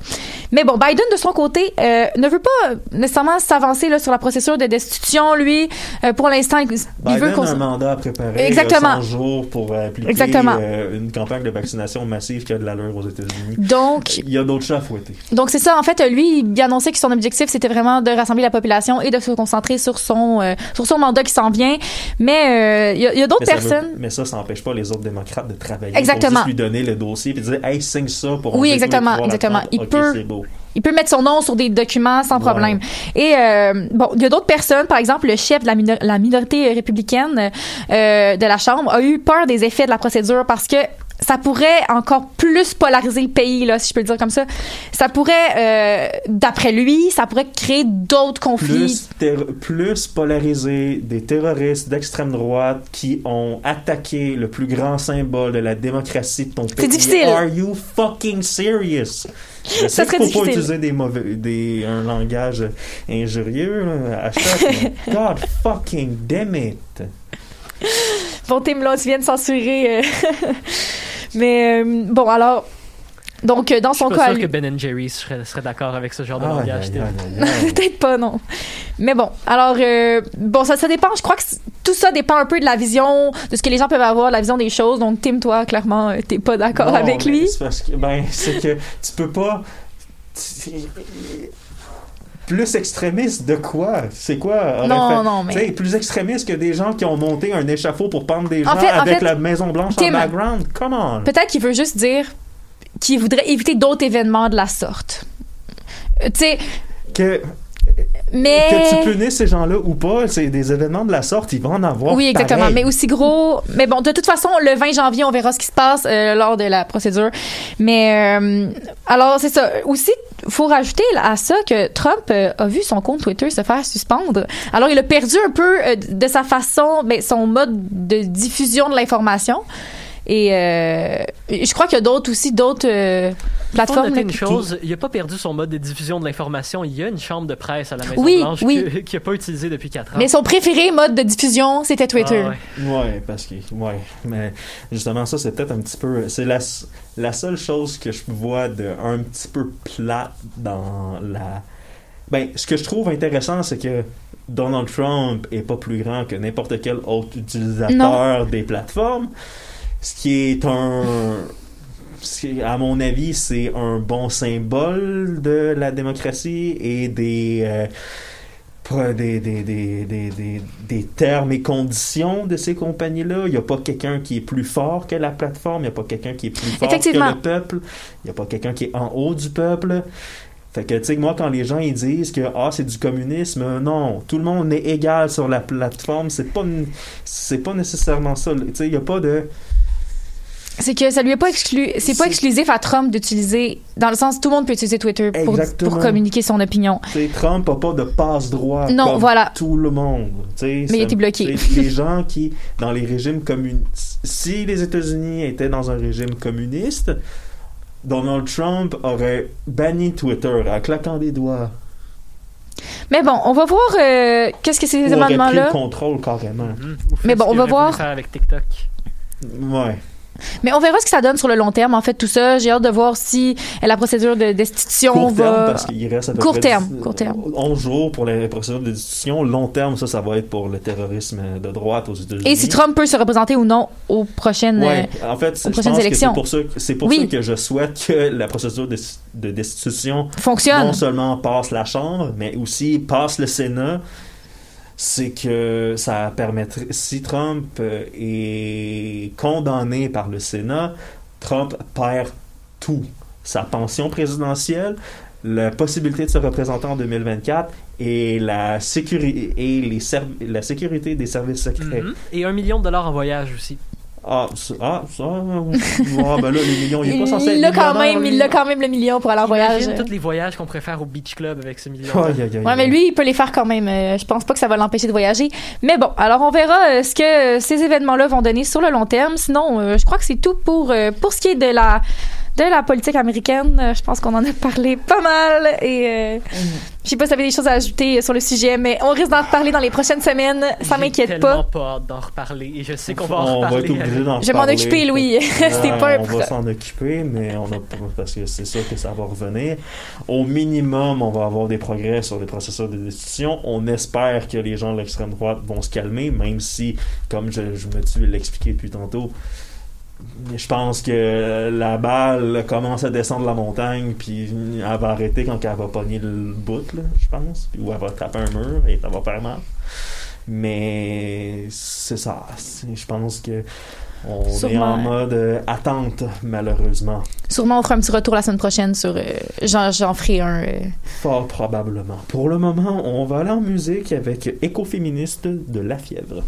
Mais bon, Biden de son côté euh, ne veut pas nécessairement s'avancer là sur la procédure de destitution. Lui, euh, pour l'instant, il, veut qu'on a un mandat à préparer. Exactement. Exactement. 100 jours pour appliquer Exactement. euh, une campagne de vaccination massive qui a de l'allure aux États-Unis. donc Il y a d'autres chats à fouetter. Donc c'est ça en fait lui il annonçait que son objectif c'était vraiment de rassembler la population et de se concentrer sur son euh, sur son mandat qui s'en vient mais euh, il y a, d'autres veut- personnes mais ça, ça n'empêche pas les autres démocrates de travailler. Exactement. Pour juste lui donner le dossier et dire, hey, signe ça pour Oui, exactement, exactement. Il peut- beau. il peut mettre son nom sur des documents sans Ouais. problème et euh, bon il y a d'autres personnes par exemple le chef de la, minor- la minorité républicaine euh, de la chambre a eu peur des effets de la procédure parce que ça pourrait encore plus polariser le pays, là, si je peux le dire comme ça. Ça pourrait, euh, d'après lui, ça pourrait créer d'autres conflits. Plus, plus polarisé des terroristes d'extrême droite qui ont attaqué le plus grand symbole de la démocratie de ton pays. difficile. Are you fucking serious? Je sais Ça serait faut pas difficile. utiliser des mauvais, des, un langage injurieux à chaque. God fucking damn it. Bon, Tim, là, tu viens de censurer. euh. Mais euh, bon, alors. Donc, euh, dans Je suis son pas cas. sûr lui- que Ben Jerry serait, serait d'accord avec ce genre de langage. aïe. Peut-être pas, non. Mais bon, alors, euh, bon, ça, ça dépend. Je crois que tout ça dépend un peu de la vision, de ce que les gens peuvent avoir, de la vision des choses. Donc, Tim, toi, clairement, euh, t'es pas d'accord avec lui. C'est parce que, ben, c'est que tu peux pas. Plus extrémiste de quoi? C'est quoi Non, fait- non, mais- Tu sais, plus extrémiste que des gens qui ont monté un échafaud pour pendre des gens En fait- en avec fait, la Maison Blanche en background? Come on. Peut-être qu'il veut juste dire qu'il voudrait éviter d'autres événements de la sorte. Euh, Tu sais, Que, mais. que tu punisses ces gens-là ou pas, c'est des événements de la sorte, il va en avoir. Oui, exactement. pareil. Mais aussi gros. Mais bon, de toute façon, le 20 janvier, on verra ce qui se passe euh, lors de la procédure. Mais euh, alors, c'est ça. Aussi, faut rajouter à ça que Trump euh, a vu son compte Twitter se faire suspendre. Alors, il a perdu un peu euh, de sa façon, ben, son mode de diffusion de l'information. Et euh, je crois qu'il y a d'autres aussi, d'autres Faut plateformes. noter là, une qui- chose, il a pas perdu son mode de diffusion de l'information. Il y a une chambre de presse à la Maison Oui, Blanche oui. que- qu'il n'a pas utilisée depuis 4 ans. Mais son préféré mode de diffusion, c'était Twitter. Ah ouais. Ouais, parce que ouais, mais justement ça c'est peut-être un petit peu c'est la la seule chose que je vois de un petit peu plate dans la ben ce que je trouve intéressant c'est que Donald Trump est pas plus grand que n'importe quel autre utilisateur des plateformes, ce qui est un à mon avis, c'est un bon symbole de la démocratie et des, euh, des, des, des, des, des, des termes et conditions de ces compagnies-là. Il n'y a pas quelqu'un qui est plus fort que la plateforme, il n'y a pas quelqu'un qui est plus fort que le peuple, il n'y a pas quelqu'un qui est en haut du peuple. Fait que, tu sais, moi, quand les gens ils disent que ah, c'est du communisme, non, tout le monde est égal sur la plateforme, c'est pas, c'est pas nécessairement ça. Tu sais, il n'y a pas de. C'est que ça lui est pas exclu, c'est pas exclusif à Trump d'utiliser, dans le sens tout le monde peut utiliser Twitter pour, communiquer son opinion. Tu sais, Trump n'a pas de passe-droit Non, comme voilà. tout le monde. Mais il était bloqué. Les gens qui, dans les régimes communistes, si les États-Unis étaient dans un régime communiste, Donald Trump aurait banni Twitter en claquant des doigts. Mais bon, on va voir euh, qu'est-ce que ces amendements-là. contrôle carrément. Fait Mais bon, on va voir. avec TikTok? Ouais. Mais on verra ce que ça donne sur le long terme. En fait, tout ça, j'ai hâte de voir si euh, la procédure de destitution Court terme, va. parce qu'il reste à peu Court près terme, 10 court terme. 11 jours pour les procédures de destitution. Long terme, ça, ça va être pour le terrorisme de droite aux États-Unis. Et si Trump peut se représenter ou non aux prochaines. Ouais, en fait, aux je prochaines pense que élections. c'est pour ça, que- c'est pour Oui. ça que je souhaite que la procédure de, de destitution euh, fonctionne. non seulement passe la Chambre, mais aussi passe le Sénat. C'est que ça permettrait, si Trump euh, est condamné par le Sénat, Trump perd tout. Sa pension présidentielle, la possibilité de se représenter en 2024 et la, sécurité et les la sécurité des services secrets. Mhm. Et un million de dollars en voyage aussi. Ah, ça, ah, ça, ah, ben là, les millions, il est pas censé il être l'a quand même, il a quand même le million pour aller en voyage. Imagine tous les voyages qu'on pourrait faire au Beach Club avec ce million. Aïe, Ouais, mais lui, il peut les faire quand même. Euh, je pense pas que ça va l'empêcher de voyager. Mais bon, alors on verra euh, ce que euh, ces événements-là vont donner sur le long terme. Sinon, je crois que c'est tout pour pour ce qui est de la de la politique américaine. Euh, je pense qu'on en a parlé pas mal et euh, je sais pas si vous avez des choses à ajouter sur le sujet, mais on risque d'en reparler dans les prochaines semaines. Ça m'inquiète tellement pas. pas hâte d'en reparler et je sais qu'on va en on va reparler. être obligé d'en Je vais m'en occuper, Louis. Ouais, pas un on va s'en occuper, mais on a parce que c'est sûr que ça va revenir. Au minimum, on va avoir des progrès sur les processus de destitution. On espère que les gens de l'extrême droite vont se calmer, même si, comme je, je me suis l'expliqué depuis tantôt, je pense que la balle commence à descendre la montagne, puis elle va arrêter quand elle va pogner le bout, là, je pense, puis- ou elle va taper un mur et ça va faire mal. Mais c'est ça. Je pense que on est en mode euh, attente, malheureusement. Sûrement, on fera un petit retour la semaine prochaine sur. euh, j'en, j'en ferai un. euh, Fort probablement. Pour le moment, on va aller en musique avec Écoféministe de La Fièvre.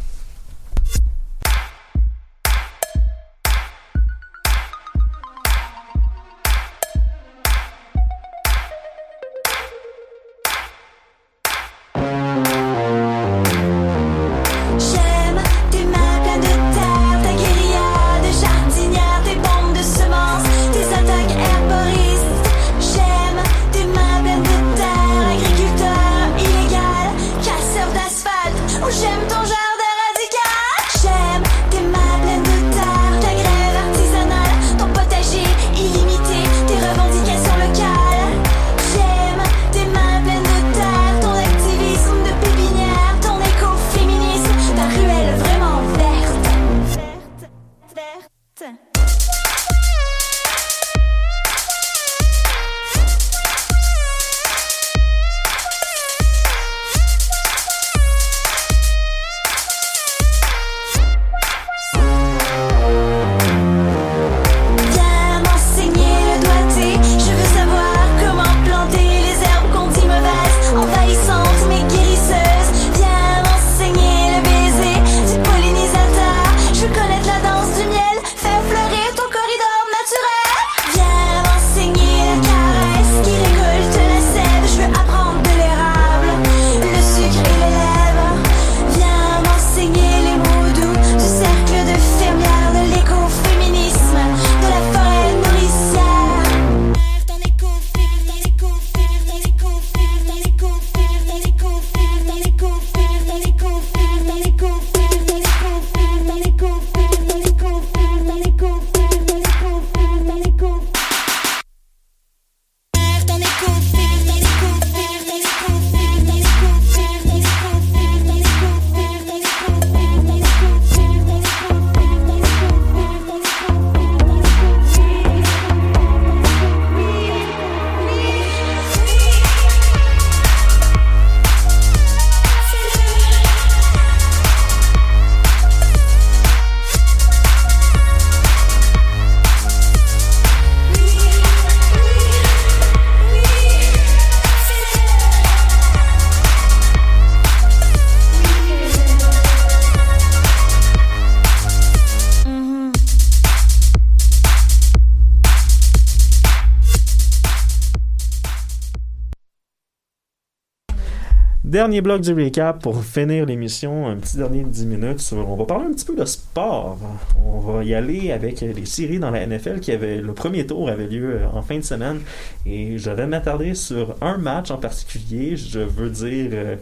Dernier bloc du recap pour finir l'émission, un petit dernier 10 minutes. On va parler un petit peu de sport. On va y aller avec les séries dans la NFL qui avait. Le premier tour avait lieu en fin de semaine et je vais m'attarder sur un match en particulier. Je veux dire. euh,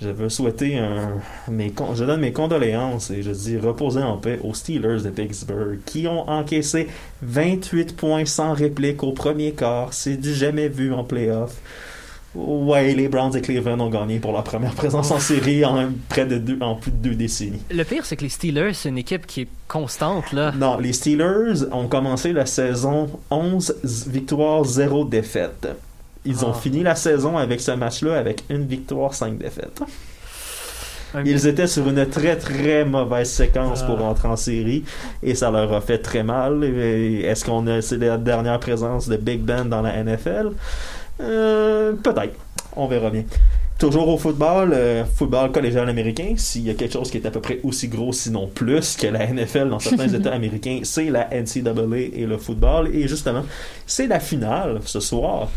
je veux souhaiter un, mes, je donne mes condoléances et je dis reposer en paix aux Steelers de Pittsburgh qui ont encaissé 28 points sans réplique au premier quart. C'est du jamais vu en playoff. Ouais, les Browns et Cleveland ont gagné pour leur première présence en série en près de deux, en plus de deux décennies. Le pire, c'est que les Steelers, c'est une équipe qui est constante, là. Non, les Steelers ont commencé la saison 11 z- victoires, 0 défaites. Ils ont Ah. fini la saison avec ce match-là avec une victoire, 5 défaites. Ils étaient sur une très très mauvaise séquence Ah. pour rentrer en série et ça leur a fait très mal. Est-ce qu'on a c'est la dernière présence de Big Ben dans la NFL Euh, Peut-être. On verra bien. Toujours au football, euh, football collégial américain, s'il y a quelque chose qui est à peu près aussi gros, sinon plus, que la NFL dans certains États américains, c'est la NCAA et le football. Et justement, c'est la finale ce soir.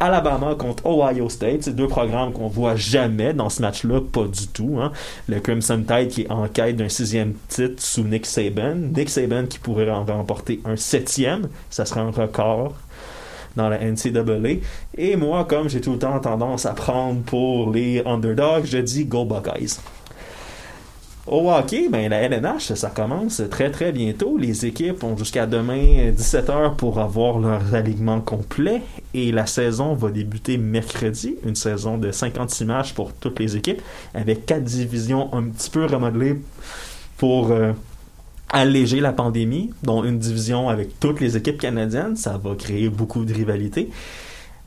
Alabama contre Ohio State, c'est deux programmes qu'on voit jamais dans ce match-là, pas du tout. hein. Le Crimson Tide qui est en quête d'un sixième titre sous Nick Saban. Nick Saban qui pourrait en remporter un septième, ça serait un record dans la NCAA. Et moi, comme j'ai tout le temps tendance à prendre pour les underdogs, je dis Go Buckeyes. Au hockey, ben, la LNH, ça commence très très bientôt. Les équipes ont jusqu'à demain 17h pour avoir leur alignement complet et la saison va débuter mercredi, une saison de 56 matchs pour toutes les équipes avec quatre divisions un petit peu remodelées pour euh, alléger la pandémie, dont une division avec toutes les équipes canadiennes. Ça va créer beaucoup de rivalité.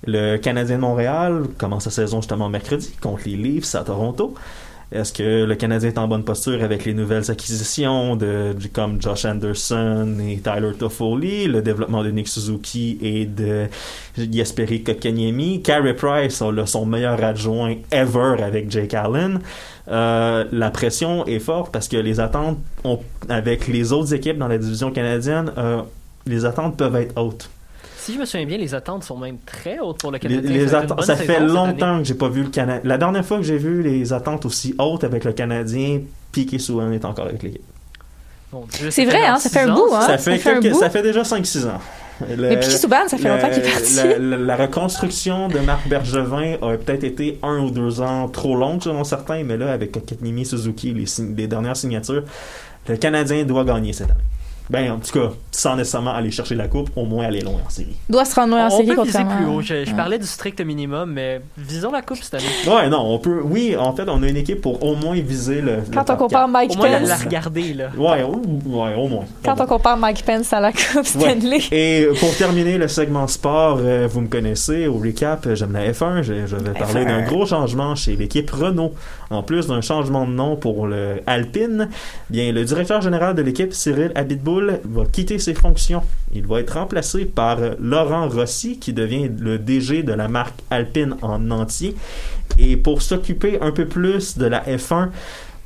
Le Canadien de Montréal commence sa saison justement mercredi contre les Leafs à Toronto. Est-ce que le Canadien est en bonne posture avec les nouvelles acquisitions de, comme Josh Anderson et Tyler Toffoli, le développement de Nick Suzuki et de Jesperi Kotkaniemi, Carey Price a son meilleur adjoint ever avec Jake Allen. Euh, la pression est forte parce que les attentes ont, avec les autres équipes dans la division canadienne, euh, les attentes peuvent être hautes. Si je me souviens bien, les attentes sont même très hautes pour le Canadien. les Ça attentes- fait longtemps que j'ai pas vu le Canadien. La dernière fois que j'ai vu les attentes aussi hautes avec le Canadien, Piqué Souhan est encore avec l'équipe. C'est vrai, hein, ça fait un 26 bout, hein. ça, fait ça fait un quelques- bout. ça fait déjà 5-6 ans. Le- Mais Piquet Souban, ça fait le- longtemps qu'il est parti. La, la- la reconstruction de Marc Bergevin a peut-être été un ou deux ans trop longue selon certains, mais là, avec Katnimi Suzuki, les dernières signatures, le Canadien doit gagner cette année. Ben, en tout cas, sans nécessairement aller chercher la coupe, au moins aller loin en série. doit se rendre loin en On série peut viser plus haut. Je, je Ouais. parlais du strict minimum, mais visons la coupe cette année. Ouais, non, on peut. Oui, en fait, on a une équipe pour au moins viser le. le Quand on compare Mike Au moins la, Pence, la regarder, là. quatre. Ouais, ou- ouais, au moins. quand Au on moins. compare Mike Pence à la Coupe Stanley. Et pour terminer le segment sport, euh, vous me connaissez, au recap, euh, j'aime la F1. Je, je vais parler d'un gros changement chez l'équipe Renault. En plus d'un changement de nom pour le Alpine, bien le directeur général de l'équipe, Cyril Abitboul, va quitter ses fonctions. Il va être remplacé par Laurent Rossi, qui devient le DG de la marque Alpine en entier. Et pour s'occuper un peu plus de la F1,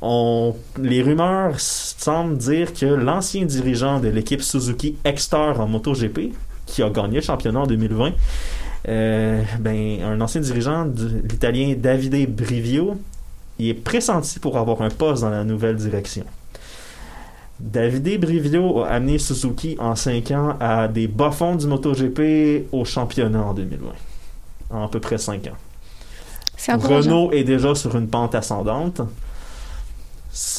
on, les rumeurs semblent dire que l'ancien dirigeant de l'équipe Suzuki X-Star en MotoGP, qui a gagné le championnat en 2020, euh, ben, un ancien dirigeant l'italien Davide Brivio, il est pressenti pour avoir un poste dans la nouvelle direction. Davide Brivio a amené Suzuki en 5 ans à des bas-fonds du MotoGP au championnat en 2020. En à peu près 5 ans. Renault est déjà sur une pente ascendante.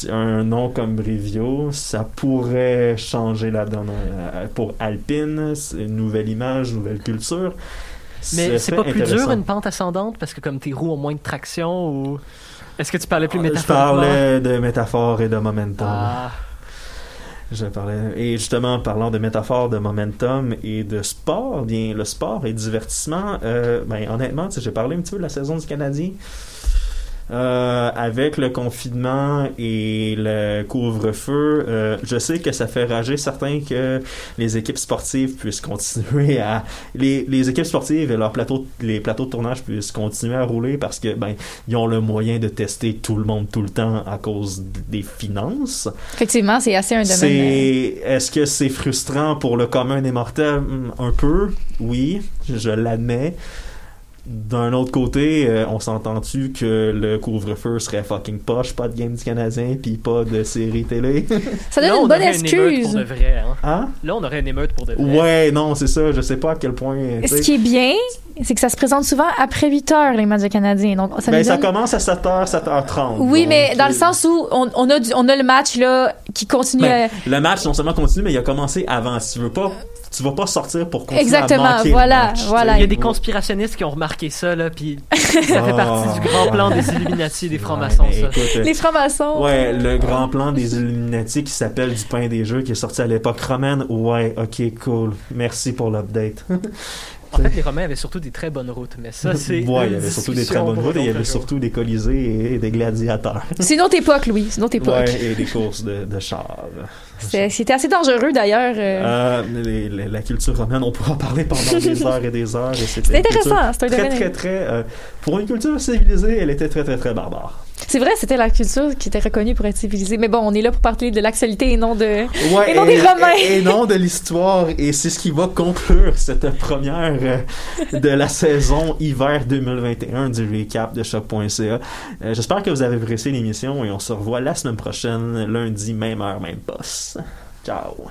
Un nom comme Brivio, ça pourrait changer la donne euh, pour Alpine. C'est une nouvelle image, nouvelle culture. Mais Ce c'est pas plus dur une pente ascendante parce que comme tes roues ont moins de traction ou. Est-ce que tu parlais plus Je métaphoriquement? parlais de métaphore et de momentum. Ah, Je parlais et justement parlant de métaphore, de momentum et de sport, bien le sport et divertissement. Euh, ben honnêtement, j'ai parlé un petit peu de la saison du Canadien. Euh, avec le confinement et le couvre-feu, euh, je sais que ça fait rager certains que les équipes sportives puissent continuer à les, les équipes sportives et leurs plateaux les plateaux de tournage puissent continuer à rouler parce que ben ils ont le moyen de tester tout le monde tout le temps à cause des finances. Effectivement, c'est assez un domaine. euh, C'est est-ce que c'est frustrant pour le commun des mortels? Hmm, un peu oui je, je l'admets d'un autre côté, euh, on s'entend-tu que le couvre-feu serait fucking poche, pas de game du Canadien, puis pas de série télé? Ça donne Là, une on bonne aurait une émeute pour excuse. de vrai. Hein. hein? Là, on aurait une émeute pour de vrai. Ouais, non, c'est ça. Je sais pas à quel point. Ce qui est bien, c'est que ça se présente souvent après 8 heures, les matchs du Canadien. Donc, ça Ben, ça commence à 7h, 7h30. Oui, donc, mais dans le euh, sens où on, on a, du- on a le match là, qui continue. Ben, à- le match non seulement continue, mais il a commencé avant. Si tu veux pas, tu vas pas sortir pour continuer Exactement, à manquer le voilà, match, voilà. Il y a des conspirationnistes qui ont remarqué ça, là, puis ça fait Ah, partie du grand plan ouais. des Illuminati et des francs-maçons, Ouais, ça. écoute, Les francs-maçons. Ouais, le grand plan des Illuminati qui s'appelle Du pain des jeux, qui est sorti à l'époque romaine. Ouais, ok, cool. Merci pour l'update. En fait, les Romains avaient surtout des très bonnes routes, mais ça, c'est. Ouais, il y avait surtout des très bonnes routes et il y avait surtout des colisées et des gladiateurs. C'est une autre époque, Louis. C'est une autre époque. Ouais, et des courses de, de chars. C'était c'était assez dangereux d'ailleurs. euh. Euh, la culture romaine, on pourra en parler pendant des heures et des heures. c'était intéressant, c'est un Très, très, très. euh, pour une culture civilisée, elle était très, très, très barbare. C'est vrai, c'était la culture qui était reconnue pour être civilisée. Mais bon, on est là pour parler de l'actualité et non de. Ouais, Et non des Romains. Et, et non de l'histoire. Et c'est ce qui va conclure cette première de la saison hiver 2021 du recap de choc.ca. J'espère que vous avez apprécié l'émission et on se revoit la semaine prochaine, lundi, même heure, même poste. Ciao.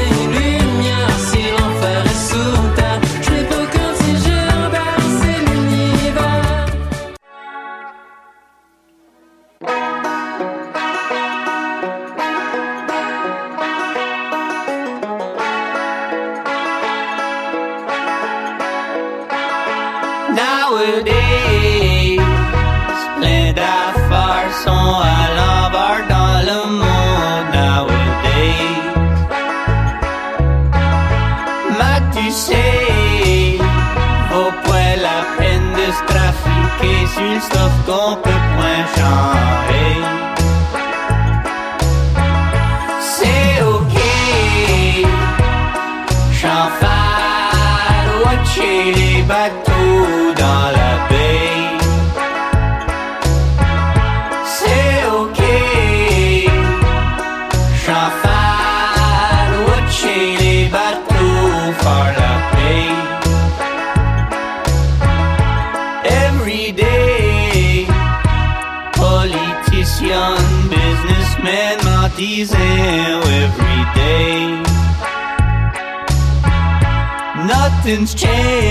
Nothing's changed.